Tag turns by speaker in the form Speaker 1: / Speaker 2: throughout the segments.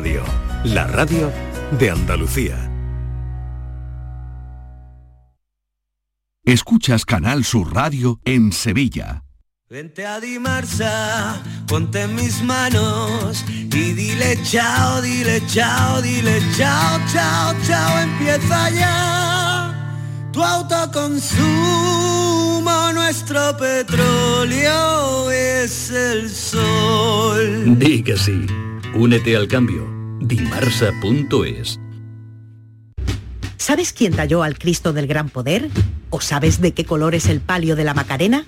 Speaker 1: Radio, la radio de Andalucía.
Speaker 2: Escuchas Canal Sur Radio en Sevilla.
Speaker 3: Vente a Dimarsa, ponte en mis manos y dile chao, dile chao, dile chao, chao, chao, empieza ya tu autoconsumo, nuestro petróleo es el sol.
Speaker 4: Di que sí. Únete al cambio. Dimarsa.es.
Speaker 5: ¿Sabes quién talló al Cristo del Gran Poder? ¿O sabes de qué color es el palio de la Macarena?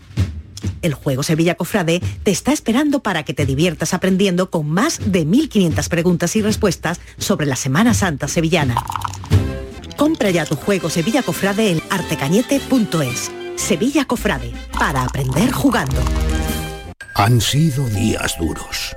Speaker 5: El juego Sevilla Cofrade te está esperando para que te diviertas aprendiendo con más de 1500 preguntas y respuestas sobre la Semana Santa sevillana. Compra ya tu juego Sevilla Cofrade en artecañete.es. Sevilla Cofrade, para aprender jugando.
Speaker 6: Han sido días duros,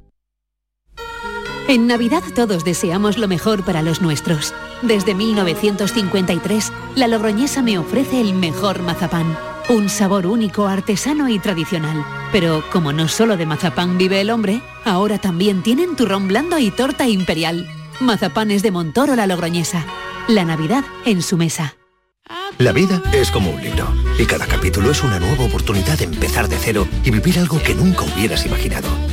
Speaker 7: En Navidad todos deseamos lo mejor para los nuestros. Desde 1953, la Logroñesa me ofrece el mejor mazapán. Un sabor único, artesano y tradicional. Pero como no solo de mazapán vive el hombre, ahora también tienen turrón blando y torta imperial. Mazapanes de Montoro la Logroñesa. La Navidad en su mesa.
Speaker 8: La vida es como un libro y cada capítulo es una nueva oportunidad de empezar de cero y vivir algo que nunca hubieras imaginado.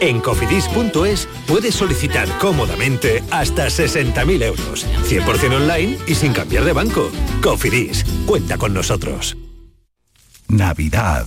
Speaker 1: En cofidis.es puedes solicitar cómodamente hasta 60.000 euros. 100% online y sin cambiar de banco. Cofidis, cuenta con nosotros.
Speaker 2: Navidad.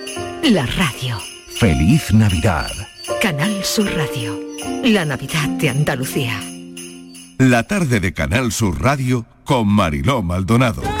Speaker 9: La radio.
Speaker 2: Feliz Navidad.
Speaker 9: Canal Sur Radio. La Navidad de Andalucía.
Speaker 2: La tarde de Canal Sur Radio con Mariló Maldonado.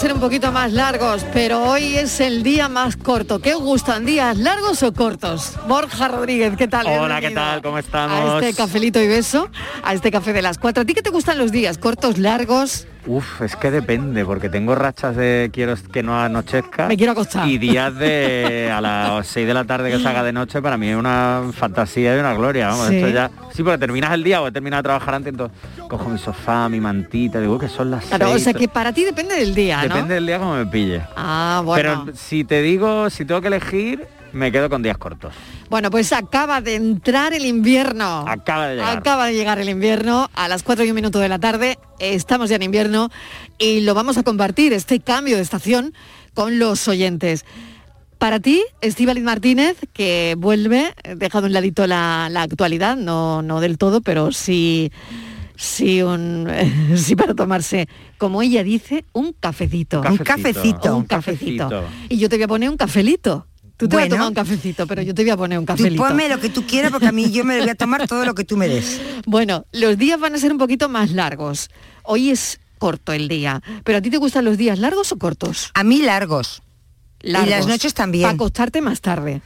Speaker 10: ser un poquito más largos, pero hoy es el día más corto. ¿Qué os gustan, días largos o cortos? Borja Rodríguez, ¿qué tal?
Speaker 11: Hola, ¿qué
Speaker 10: Bienvenido
Speaker 11: tal? ¿Cómo
Speaker 10: A
Speaker 11: estamos?
Speaker 10: este cafelito y beso, a este café de las cuatro. ¿A ti qué te gustan los días? ¿Cortos, largos?
Speaker 11: Uf, es que depende, porque tengo rachas de quiero que no anochezca.
Speaker 10: Me quiero acostar.
Speaker 11: Y días de a las 6 de la tarde que se haga de noche, para mí es una fantasía y una gloria. Vamos,
Speaker 10: Sí.
Speaker 11: esto ya. Sí, porque terminas el día o he terminado de trabajar antes, entonces cojo mi sofá, mi mantita, digo que son las
Speaker 10: Claro, o
Speaker 11: seis,
Speaker 10: sea que para ti depende del día, ¿no?
Speaker 11: Depende del día como me pille.
Speaker 10: Ah, bueno.
Speaker 11: Pero si te digo, si tengo que elegir, me quedo con días cortos.
Speaker 10: Bueno, pues acaba de entrar el invierno.
Speaker 11: Acaba de llegar.
Speaker 10: Acaba de llegar el invierno a las 4 y un minuto de la tarde. Estamos ya en invierno y lo vamos a compartir, este cambio de estación, con los oyentes. Para ti, Estíbaliz Martínez, que vuelve, dejado un ladito la, la actualidad, no, no del todo, pero sí, sí, un, sí para tomarse, como ella dice, un cafecito.
Speaker 12: Un cafecito.
Speaker 10: Un cafecito. Y yo te voy a poner un cafelito. Tú te vas a
Speaker 12: Bueno.
Speaker 10: tomar un cafecito, pero yo te voy a poner un
Speaker 12: Tú
Speaker 10: cafelito.
Speaker 12: ponme lo que tú quieras porque a mí yo me voy a tomar todo lo que tú me des.
Speaker 10: Bueno, los días van a ser un poquito más largos. Hoy es corto el día. ¿Pero a ti te gustan los días largos o cortos?
Speaker 12: A mí largos.
Speaker 10: Largos.
Speaker 12: Y las noches también.
Speaker 10: Para acostarte más tarde.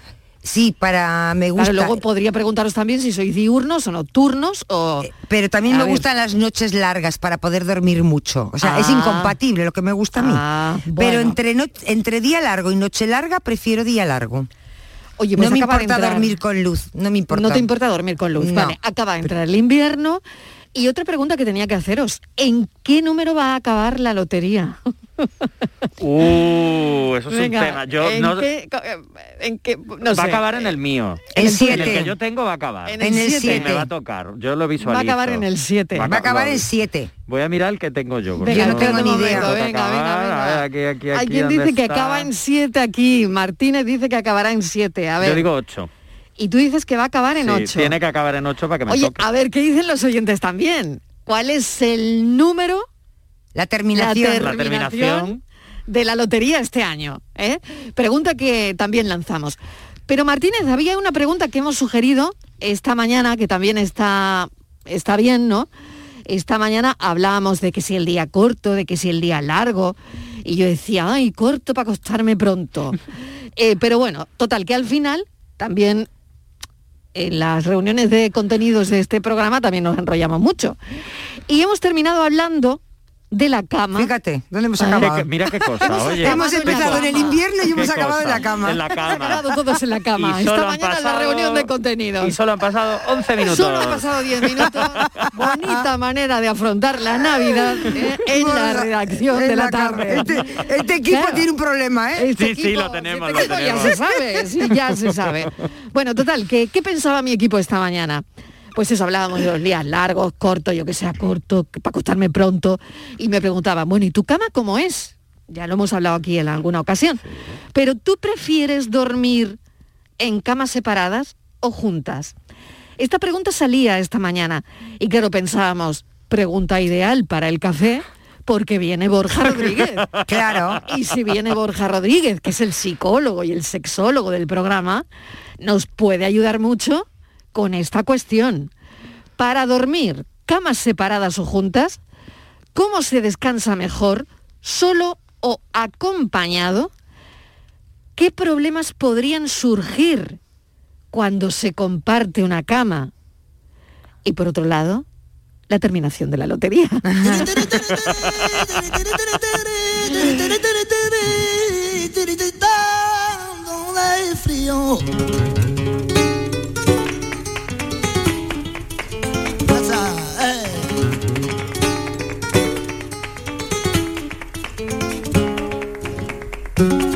Speaker 12: Sí, para me gusta.
Speaker 10: Claro, luego podría preguntaros también si sois diurnos o nocturnos o...
Speaker 12: Pero también
Speaker 10: A
Speaker 12: me
Speaker 10: ver.
Speaker 12: gustan las noches largas para poder dormir mucho. O sea, es
Speaker 10: Ah.
Speaker 12: incompatible lo que me gusta a mí.
Speaker 10: Ah,
Speaker 12: Pero entre, no- entre día largo y noche larga prefiero día largo.
Speaker 10: Oye, pues
Speaker 12: no me
Speaker 10: acaba de
Speaker 12: importa dormir con luz, no me importa.
Speaker 10: No te importa dormir con luz.
Speaker 12: No.
Speaker 10: Vale, acaba de entrar el invierno. Y otra pregunta que tenía que haceros. ¿En qué número va a acabar la lotería?
Speaker 11: Uh, eso es
Speaker 10: Venga,
Speaker 11: un tema. Yo
Speaker 10: ¿en
Speaker 11: no,
Speaker 10: qué, eh, en qué- no
Speaker 11: va
Speaker 10: sé.
Speaker 11: a acabar en el mío.
Speaker 12: En
Speaker 11: En
Speaker 12: siete.
Speaker 11: el que yo tengo va a acabar.
Speaker 10: En el En el siete.
Speaker 11: Y
Speaker 10: siete.
Speaker 11: me va a tocar. Yo lo
Speaker 10: Va
Speaker 11: visualizo.
Speaker 10: a acabar en el 7.
Speaker 12: Va a acabar en
Speaker 11: siete.
Speaker 12: 7.
Speaker 11: Voy a mirar el que tengo yo.
Speaker 10: Venga,
Speaker 12: Yo no tengo ni idea.
Speaker 10: venga, venga, venga.
Speaker 11: A ver, aquí, aquí,
Speaker 10: Hay
Speaker 11: aquí,
Speaker 10: quien
Speaker 11: ¿dónde
Speaker 10: dice que
Speaker 11: está?
Speaker 10: acaba en 7 aquí. Martínez dice que acabará en 7. A ver.
Speaker 11: Yo digo 8.
Speaker 10: Y tú dices que va a acabar en 8.
Speaker 11: tiene que acabar en 8 para que me
Speaker 10: Oye,
Speaker 11: toque.
Speaker 10: a ver, ¿qué dicen los oyentes también? ¿Cuál es el número?
Speaker 12: La terminación.
Speaker 10: La terminación de la lotería este año. ¿eh? Pregunta que también lanzamos. Pero Martínez, había una pregunta que hemos sugerido esta mañana, que también está, está bien, ¿no? Esta mañana hablábamos de que si el día corto, de que si el día largo. Y yo decía, ay, corto para acostarme pronto. Eh, pero bueno, total, que al final también en las reuniones de contenidos de este programa también nos enrollamos mucho. Y hemos terminado hablando de la cama.
Speaker 12: Fíjate, ¿dónde hemos acabado?
Speaker 11: Mira qué cosa, oye.
Speaker 12: Hemos empezado en el invierno y hemos acabado en
Speaker 11: cosa.
Speaker 12: la cama.
Speaker 11: En la
Speaker 10: Hemos
Speaker 11: cama.
Speaker 10: acabado todos en la cama. Esta mañana en la
Speaker 11: pasado-
Speaker 10: reunión de contenidos.
Speaker 11: Y solo han pasado 11 minutos.
Speaker 10: Solo han pasado 10 minutos. Bonita manera de afrontar la Navidad ¿eh? en la redacción
Speaker 12: En
Speaker 10: de la
Speaker 12: cama.
Speaker 10: tarde.
Speaker 12: Este, este equipo
Speaker 10: Claro.
Speaker 12: tiene un problema, ¿eh?
Speaker 10: Este
Speaker 11: Sí, sí,
Speaker 10: equipo-
Speaker 11: lo tenemos,
Speaker 10: este
Speaker 11: lo
Speaker 10: equipo Ya
Speaker 11: tenemos.
Speaker 10: se sabe, sí, ya se sabe. Bueno, total, ¿qué, ¿qué pensaba mi equipo esta mañana? Pues eso, hablábamos de los días largos, cortos, yo que sea corto, para acostarme pronto. Y me preguntaban, bueno, ¿y tu cama cómo es? Ya lo hemos hablado aquí en alguna ocasión. Pero ¿tú prefieres dormir en camas separadas o juntas? Esta pregunta salía esta mañana y claro, pensábamos, pregunta ideal para el café, porque viene Borja Rodríguez.
Speaker 12: Claro.
Speaker 10: Y si viene Borja Rodríguez, que es el psicólogo y el sexólogo del programa, nos puede ayudar mucho con esta cuestión. Para dormir, camas separadas o juntas, ¿cómo se descansa mejor, solo o acompañado? ¿Qué problemas podrían surgir cuando se comparte una cama? Y por otro lado, la terminación de la lotería.
Speaker 3: ¡Qué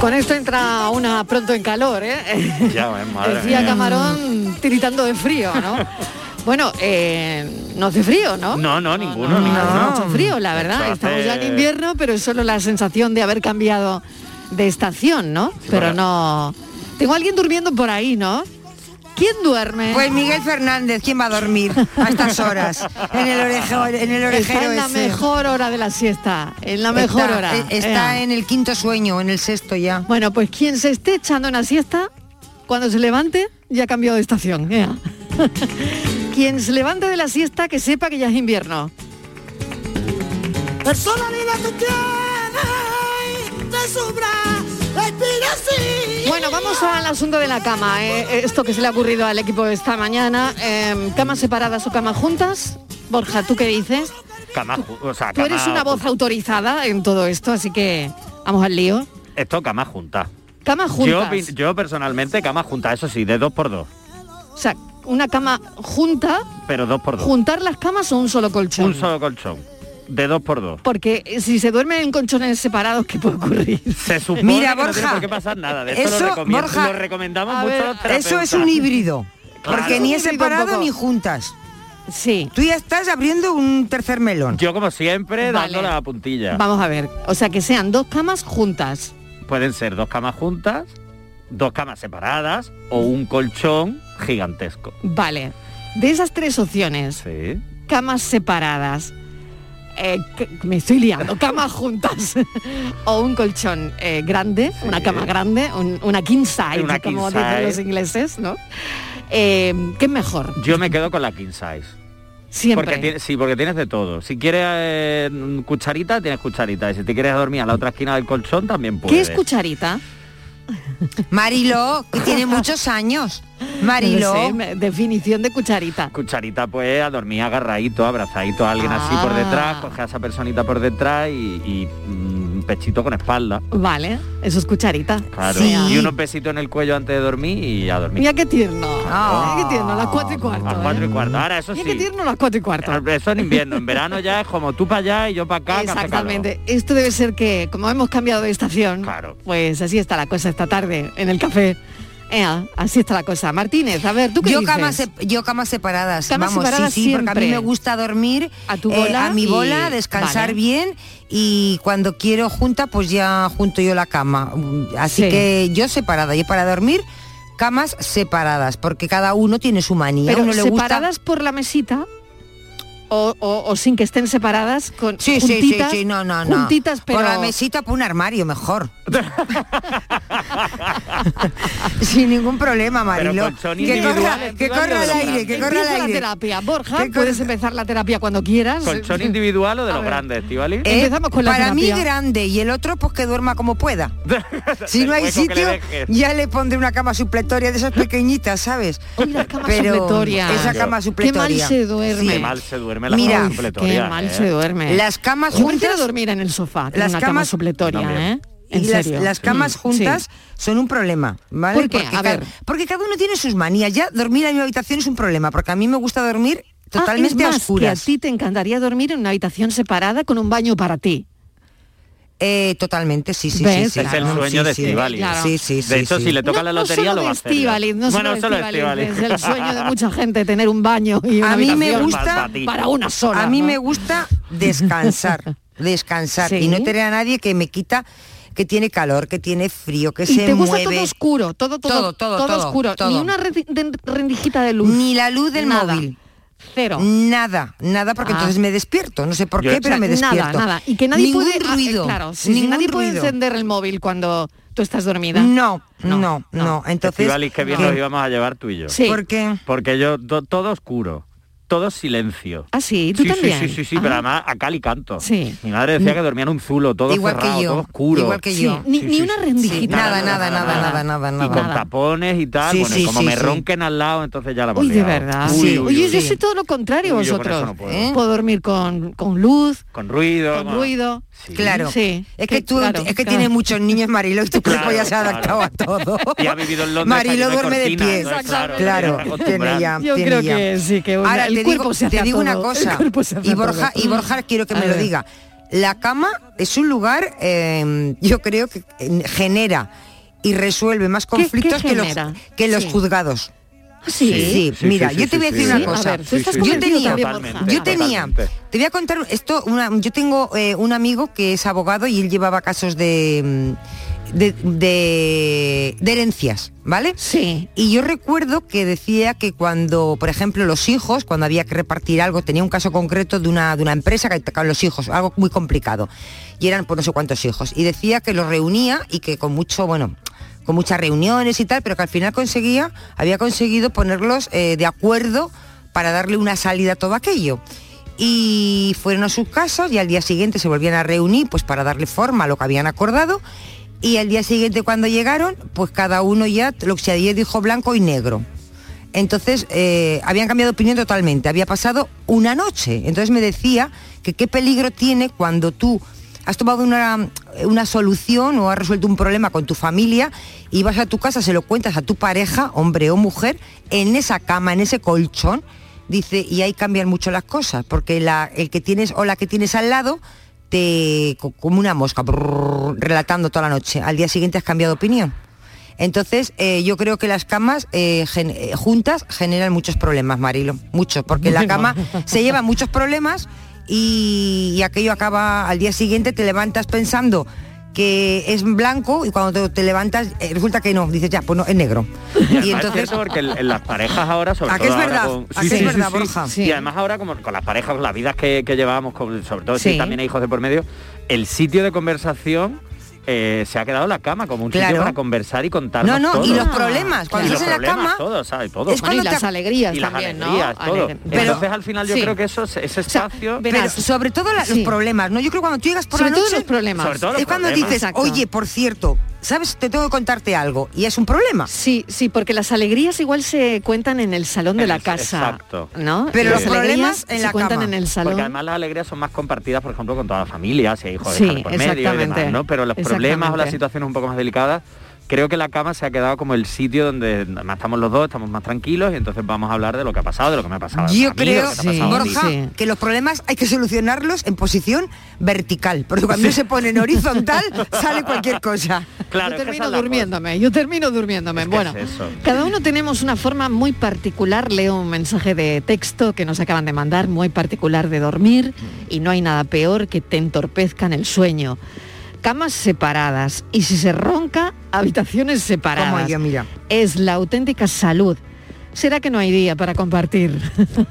Speaker 10: Con esto entra una pronto en calor, ¿eh?
Speaker 11: Ya, ves, madre
Speaker 10: Decía
Speaker 11: mía.
Speaker 10: Camarón tiritando de frío, ¿no? Bueno, eh, no hace frío, ¿no?
Speaker 11: No, no, ninguno,
Speaker 10: No,
Speaker 11: ninguno.
Speaker 10: hace mucho frío, la verdad. Estamos
Speaker 11: hace-
Speaker 10: ya en invierno, pero es solo la sensación de haber cambiado de estación, ¿no? Pero no... Tengo a alguien durmiendo por ahí, ¿no? ¿Quién duerme?
Speaker 12: Pues Miguel Fernández, ¿quién va a dormir a estas horas? En el orejero, en el orejero
Speaker 10: Está en la
Speaker 12: ese.
Speaker 10: mejor hora de la siesta, en la mejor
Speaker 12: Está-
Speaker 10: hora.
Speaker 12: eh, Está en el quinto sueño, en el sexto ya.
Speaker 10: Bueno, pues quien se esté echando una siesta, cuando se levante, ya ha cambiado de estación. quien se levante de la siesta, que sepa que ya es invierno.
Speaker 3: Personalidad que te sobra la inspiración.
Speaker 10: Bueno, vamos al asunto de la cama. eh, Esto que se le ha ocurrido al equipo esta mañana. eh, ¿Camas separadas o camas juntas? Borja, ¿tú qué dices?
Speaker 11: Cama, o sea,
Speaker 10: Tú eres una voz autorizada en todo esto, así que vamos al lío.
Speaker 11: Esto cama junta.
Speaker 10: Cama
Speaker 11: Yo,
Speaker 10: juntas.
Speaker 11: opin- yo personalmente cama junta, eso sí, de dos por dos.
Speaker 10: O sea, una cama junta,
Speaker 11: Pero dos por dos.
Speaker 10: juntar las camas o un solo colchón.
Speaker 11: Un solo colchón. De dos por dos.
Speaker 10: Porque si se duermen en colchones separados, ¿qué puede ocurrir?
Speaker 11: Se supone
Speaker 12: Mira,
Speaker 11: que no tiene
Speaker 12: Borja,
Speaker 11: por qué pasar nada. De eso, lo,
Speaker 12: Borja,
Speaker 11: lo recomendamos mucho
Speaker 10: ver,
Speaker 11: a los
Speaker 12: Eso es un híbrido.
Speaker 11: Claro.
Speaker 12: Porque ni es separado ni juntas.
Speaker 10: Sí.
Speaker 12: Tú ya estás abriendo un tercer melón.
Speaker 11: Yo como siempre
Speaker 10: Vale.
Speaker 11: dando la puntilla.
Speaker 10: Vamos a ver. O sea, que sean dos camas juntas.
Speaker 11: Pueden ser dos camas juntas, dos camas separadas o un colchón gigantesco.
Speaker 10: Vale. De esas tres opciones,
Speaker 11: Sí.
Speaker 10: camas separadas, eh, que- me estoy liando, camas juntas o un colchón eh, grande, una cama grande, un- una king size,
Speaker 11: Una king
Speaker 10: como dicen los ingleses, ¿no? Eh, ¿Qué es mejor?
Speaker 11: Yo me quedo con la king size.
Speaker 10: Siempre.
Speaker 11: Porque tiene- sí, porque tienes de todo. Si quieres cucharita, tienes cucharita. Y si te quieres dormir a la otra esquina del colchón, también puedes.
Speaker 10: ¿Qué es cucharita?
Speaker 12: Marilo, que tiene muchos años. Marilo.
Speaker 10: No sé, definición de cucharita.
Speaker 11: Cucharita, pues, a dormir agarradito, abrazadito a alguien así por
Speaker 10: Ah.
Speaker 11: detrás, coge a esa personita por detrás y, y, mm, pechito con espalda.
Speaker 10: Vale, eso es cucharita.
Speaker 11: Claro.
Speaker 10: Sí.
Speaker 11: Y unos besitos en el cuello antes de dormir y a dormir.
Speaker 10: Mira qué tierno.
Speaker 12: Ah.
Speaker 10: Mira qué tierno, las cuatro y cuarto.
Speaker 11: A las cuatro y
Speaker 10: ¿eh?
Speaker 11: cuarto. Ahora, eso
Speaker 10: Mira
Speaker 11: sí.
Speaker 10: qué tierno las cuatro y cuarto.
Speaker 11: Eso en invierno, en verano ya es como tú para allá y yo para acá.
Speaker 10: Exactamente. Esto debe ser que, como hemos cambiado de estación,
Speaker 11: Claro.
Speaker 10: pues así está la cosa esta tarde en el café. Ea, así está la cosa. Martínez, a ver, ¿tú qué
Speaker 12: Yo
Speaker 10: dices?
Speaker 12: camas, yo camas separadas.
Speaker 10: Camas
Speaker 12: Vamos,
Speaker 10: separadas
Speaker 12: sí, sí, porque a mí me gusta dormir
Speaker 10: A tu
Speaker 12: eh,
Speaker 10: bola
Speaker 12: a mi
Speaker 10: y-
Speaker 12: bola, descansar
Speaker 10: vale.
Speaker 12: bien y cuando quiero junta, pues ya junto yo la cama. Así
Speaker 10: Sí.
Speaker 12: que yo separada, yo para dormir camas separadas, porque cada uno tiene su manía.
Speaker 10: Pero
Speaker 12: uno le gusta
Speaker 10: separadas por la mesita o, o- o sin que estén separadas con
Speaker 12: Sí, sí, sí,
Speaker 10: juntitas,
Speaker 12: sí, no, no, no.
Speaker 10: juntitas, pero
Speaker 12: Por la mesita, por un armario, mejor. Sin ningún problema, Marilo. Que corra, que corra el aire, que corra el
Speaker 10: Empieza la
Speaker 12: aire.
Speaker 10: terapia. Borja,
Speaker 12: Que
Speaker 10: puedes empezar la terapia cuando quieras.
Speaker 11: ¿Colchón individual o de los grandes, Estivali?
Speaker 12: Eh,
Speaker 10: Empezamos con la
Speaker 12: Para mí grande y el otro pues que duerma como pueda. Si no hay
Speaker 11: le
Speaker 12: sitio, ya le pondré una cama supletoria de esas pequeñitas, ¿sabes?
Speaker 10: Uy,
Speaker 12: Pero
Speaker 10: supletorias.
Speaker 12: esa cama
Speaker 10: Qué
Speaker 12: supletoria.
Speaker 10: mal se duerme.
Speaker 11: Qué mal se duerme la
Speaker 12: Mira,
Speaker 11: cama
Speaker 10: Qué
Speaker 11: supletoria,
Speaker 10: mal
Speaker 11: ¿eh?
Speaker 10: se duerme.
Speaker 12: Las camas
Speaker 10: Yo
Speaker 12: juntas-
Speaker 10: dormir en el sofá en
Speaker 12: las
Speaker 10: una cama
Speaker 12: camas-
Speaker 10: supletoria,
Speaker 11: También.
Speaker 10: ¿eh? En
Speaker 12: y las,
Speaker 10: serio.
Speaker 12: las camas
Speaker 10: Mm,
Speaker 12: juntas
Speaker 10: sí.
Speaker 12: son un problema, ¿vale?
Speaker 10: ¿Por qué?
Speaker 12: Porque,
Speaker 10: A ver.
Speaker 12: porque cada uno tiene sus manías. Ya dormir en mi habitación es un problema, porque a mí me gusta dormir totalmente
Speaker 10: ah,
Speaker 12: a
Speaker 10: es más,
Speaker 12: oscuras.
Speaker 10: que a ti te encantaría dormir en una habitación separada con un baño para ti.
Speaker 12: Eh, totalmente, sí, sí,
Speaker 10: ¿Ves?
Speaker 12: sí, sí.
Speaker 11: Es el sueño de
Speaker 12: sí.
Speaker 11: Estivali.
Speaker 10: Claro.
Speaker 12: Sí, sí.
Speaker 11: De hecho,
Speaker 12: sí.
Speaker 11: si le toca
Speaker 10: No-
Speaker 11: la
Speaker 10: no
Speaker 11: lotería
Speaker 10: solo
Speaker 11: lo va a hacer.
Speaker 10: No
Speaker 11: bueno,
Speaker 10: solo
Speaker 11: Estivali.
Speaker 10: es el sueño de mucha gente tener un baño y una
Speaker 12: A mí me gusta
Speaker 11: para
Speaker 10: una sola.
Speaker 12: A mí
Speaker 10: ¿no?
Speaker 12: me gusta descansar, descansar
Speaker 10: Sí.
Speaker 12: y no tener a nadie que me quita que tiene calor, que tiene frío, que
Speaker 10: y
Speaker 12: se
Speaker 10: te gusta
Speaker 12: mueve.
Speaker 10: todo oscuro, todo, todo,
Speaker 12: Todo, todo, todo,
Speaker 10: oscuro,
Speaker 12: todo.
Speaker 10: ni una rendijita de luz.
Speaker 12: Ni la luz del
Speaker 10: Nada.
Speaker 12: móvil.
Speaker 10: Cero.
Speaker 12: Nada, nada, porque
Speaker 10: Ah.
Speaker 12: entonces me despierto. No sé por
Speaker 11: Yo-
Speaker 12: qué,
Speaker 11: O
Speaker 12: pero
Speaker 10: sea,
Speaker 12: me despierto.
Speaker 10: Nada, nada. Y que nadie
Speaker 12: Ningún
Speaker 10: puede ah, eh,
Speaker 12: ruido.
Speaker 10: claro, sí,
Speaker 12: ningún
Speaker 10: nadie puede encender el móvil cuando tú estás dormida.
Speaker 12: No, no,
Speaker 10: No,
Speaker 12: no.
Speaker 10: no.
Speaker 12: Entonces,
Speaker 11: Estivali, qué bien
Speaker 12: ¿qué?
Speaker 11: nos íbamos a llevar tú y yo.
Speaker 10: Sí.
Speaker 12: ¿por qué?
Speaker 11: Porque yo, to- todo oscuro, todo silencio.
Speaker 10: Ah, sí, tú
Speaker 11: sí,
Speaker 10: también.
Speaker 11: Sí, sí, sí, sí,
Speaker 10: Ah.
Speaker 11: pero además a cal y canto.
Speaker 10: Sí.
Speaker 11: Mi madre decía que dormía en un zulo, todo
Speaker 12: Igual
Speaker 11: cerrado,
Speaker 12: que yo.
Speaker 11: todo oscuro.
Speaker 12: Igual que
Speaker 10: Sí,
Speaker 12: yo.
Speaker 10: ni,
Speaker 11: Sí,
Speaker 10: ni
Speaker 11: sí,
Speaker 10: una
Speaker 11: sí.
Speaker 10: rendijita.
Speaker 12: Nada, nada, nada, nada, nada,
Speaker 11: Y
Speaker 12: nada.
Speaker 11: con tapones y tal,
Speaker 12: Sí,
Speaker 11: bueno, y
Speaker 12: sí,
Speaker 11: como
Speaker 12: sí,
Speaker 11: me
Speaker 12: sí.
Speaker 11: ronquen al lado, entonces ya la
Speaker 10: Uy, de verdad.
Speaker 11: Uy,
Speaker 10: sí.
Speaker 11: uy,
Speaker 10: Oye,
Speaker 11: uy,
Speaker 10: yo soy todo lo contrario
Speaker 11: yo con
Speaker 10: vosotros.
Speaker 11: eso no puedo.
Speaker 12: ¿Eh?
Speaker 10: Puedo dormir con, con luz,
Speaker 11: Con ruido.
Speaker 10: con ruido.
Speaker 11: Sí.
Speaker 12: Claro.
Speaker 10: Sí,
Speaker 12: Es que
Speaker 10: que-
Speaker 12: tú,
Speaker 10: claro,
Speaker 12: es que
Speaker 10: claro.
Speaker 12: tienes muchos niños, Marilo, y tu cuerpo
Speaker 11: Claro,
Speaker 12: ya se ha
Speaker 11: claro.
Speaker 12: adaptado a todo.
Speaker 11: Y ha vivido en Londres,
Speaker 12: Marilo duerme de pie.
Speaker 11: claro,
Speaker 12: tiene ya.
Speaker 10: Yo
Speaker 12: tiene
Speaker 10: creo
Speaker 12: ya.
Speaker 10: que sí, que una-
Speaker 12: Ahora
Speaker 10: el
Speaker 12: te
Speaker 10: cuerpo
Speaker 12: digo,
Speaker 10: se hace
Speaker 12: te
Speaker 10: a
Speaker 12: digo una
Speaker 10: todo.
Speaker 12: cosa.
Speaker 10: El cuerpo se hace
Speaker 12: Y Borja,
Speaker 10: todo.
Speaker 12: y Borja quiero que
Speaker 10: A
Speaker 12: me lo diga. La cama es un lugar, eh, yo creo que eh, genera y resuelve más
Speaker 10: qué
Speaker 12: conflictos que los, que los
Speaker 10: Sí.
Speaker 12: juzgados.
Speaker 10: Sí.
Speaker 12: Sí,
Speaker 11: Sí,
Speaker 12: mira,
Speaker 11: sí,
Speaker 12: yo te voy a decir una cosa.
Speaker 10: Ver,
Speaker 12: yo tenía, yo tenía,
Speaker 11: Totalmente.
Speaker 12: te voy a contar esto, una, yo tengo eh, un amigo que es abogado y él llevaba casos de, mm, de, de- de herencias, ¿vale?
Speaker 10: Sí.
Speaker 12: Y yo recuerdo que decía que cuando, por ejemplo, los hijos, cuando había que repartir algo, tenía un caso concreto de una, de una empresa que tocaban los hijos, algo muy complicado. Y eran por no sé cuántos hijos. Y decía que los reunía y que con mucho, bueno, con muchas reuniones y tal, pero que al final conseguía, había conseguido ponerlos eh, de acuerdo para darle una salida a todo aquello. Y fueron a sus casas y al día siguiente se volvían a reunir pues para darle forma a lo que habían acordado. Y al día siguiente cuando llegaron, pues cada uno ya lo que se había dijo blanco y negro. Entonces, eh, habían cambiado de opinión totalmente. Había pasado una noche. Entonces me decía que qué peligro tiene cuando tú has tomado una, una solución o has resuelto un problema con tu familia y vas a tu casa, se lo cuentas a tu pareja, hombre o mujer, en esa cama, en ese colchón, dice, y ahí cambian mucho las cosas, porque la, el que tienes o la que tienes al lado te co- como una mosca brrr, relatando toda la noche. Al día siguiente has cambiado de opinión. Entonces, eh, yo creo que las camas eh, gen- eh, juntas generan muchos problemas, Marilo. Muchos, porque la cama se lleva muchos problemas y, y aquello acaba al día siguiente, te levantas pensando que es blanco y cuando te, te levantas eh, resulta que no, dices ya, pues no, es negro.
Speaker 11: Y, es
Speaker 12: entonces,
Speaker 11: cierto porque en, en las parejas ahora, sobre
Speaker 12: ¿A
Speaker 11: todo
Speaker 12: es
Speaker 11: ahora
Speaker 12: verdad?
Speaker 11: con-
Speaker 12: ¿A que es verdad, Borja?
Speaker 11: Y además ahora como con las parejas, las vidas que, que llevábamos, con- sobre todo
Speaker 12: Sí.
Speaker 11: si también hay hijos de por medio, el sitio de conversación eh, se ha quedado en la cama como un
Speaker 12: Claro.
Speaker 11: sitio para conversar y contar
Speaker 12: No, no, y los problemas, cuando
Speaker 11: y
Speaker 12: estás en la
Speaker 11: problemas,
Speaker 12: cama,
Speaker 11: todo, ¿sabes? Todo.
Speaker 12: es cuando
Speaker 10: y las
Speaker 12: te-
Speaker 10: alegrías
Speaker 11: y las
Speaker 10: también, ¿no?
Speaker 11: todo.
Speaker 10: Pero-
Speaker 11: Entonces al final yo
Speaker 10: sí.
Speaker 11: creo que eso, ese espacio...
Speaker 12: pero sobre todo la- los problemas, ¿no? Yo creo que cuando tú llegas por
Speaker 10: Sobre
Speaker 12: la
Speaker 10: todo los problemas.
Speaker 11: Sobre todo los
Speaker 12: es cuando
Speaker 11: problemas.
Speaker 12: dices,
Speaker 10: Exacto.
Speaker 12: oye, por cierto, ¿sabes? Te tengo que contarte algo y es un problema.
Speaker 10: Sí, sí, porque las alegrías igual se cuentan en el salón de la casa.
Speaker 11: exacto.
Speaker 10: ¿No?
Speaker 12: Pero
Speaker 10: Las
Speaker 12: los problemas en
Speaker 10: se
Speaker 12: la
Speaker 10: cuentan
Speaker 12: cama.
Speaker 10: en el salón.
Speaker 11: Porque además las alegrías son más compartidas, por ejemplo, con toda la familia, si hay hijos de
Speaker 10: Sí,
Speaker 11: dejar por medio y demás. ¿no? Pero los problemas o las situaciones un poco más delicadas, creo que la cama se ha quedado como el sitio donde estamos los dos, estamos más tranquilos y entonces vamos a hablar de lo que ha pasado, de lo que me ha pasado. a
Speaker 12: Yo
Speaker 11: mí,
Speaker 12: creo,
Speaker 11: que.
Speaker 12: Borja, que los problemas hay que solucionarlos en posición vertical, porque cuando se pone en horizontal sale cualquier cosa.
Speaker 11: Claro,
Speaker 10: yo termino durmiéndome, yo termino durmiéndome. bueno,
Speaker 11: es
Speaker 10: cada uno tenemos una forma muy particular, leo un mensaje de texto que nos acaban de mandar, muy particular de dormir y no hay nada peor que te entorpezcan el sueño. Camas separadas y si se ronca, habitaciones separadas.
Speaker 12: Como yo, mira.
Speaker 10: Es la auténtica salud. ¿Será que no hay día para compartir?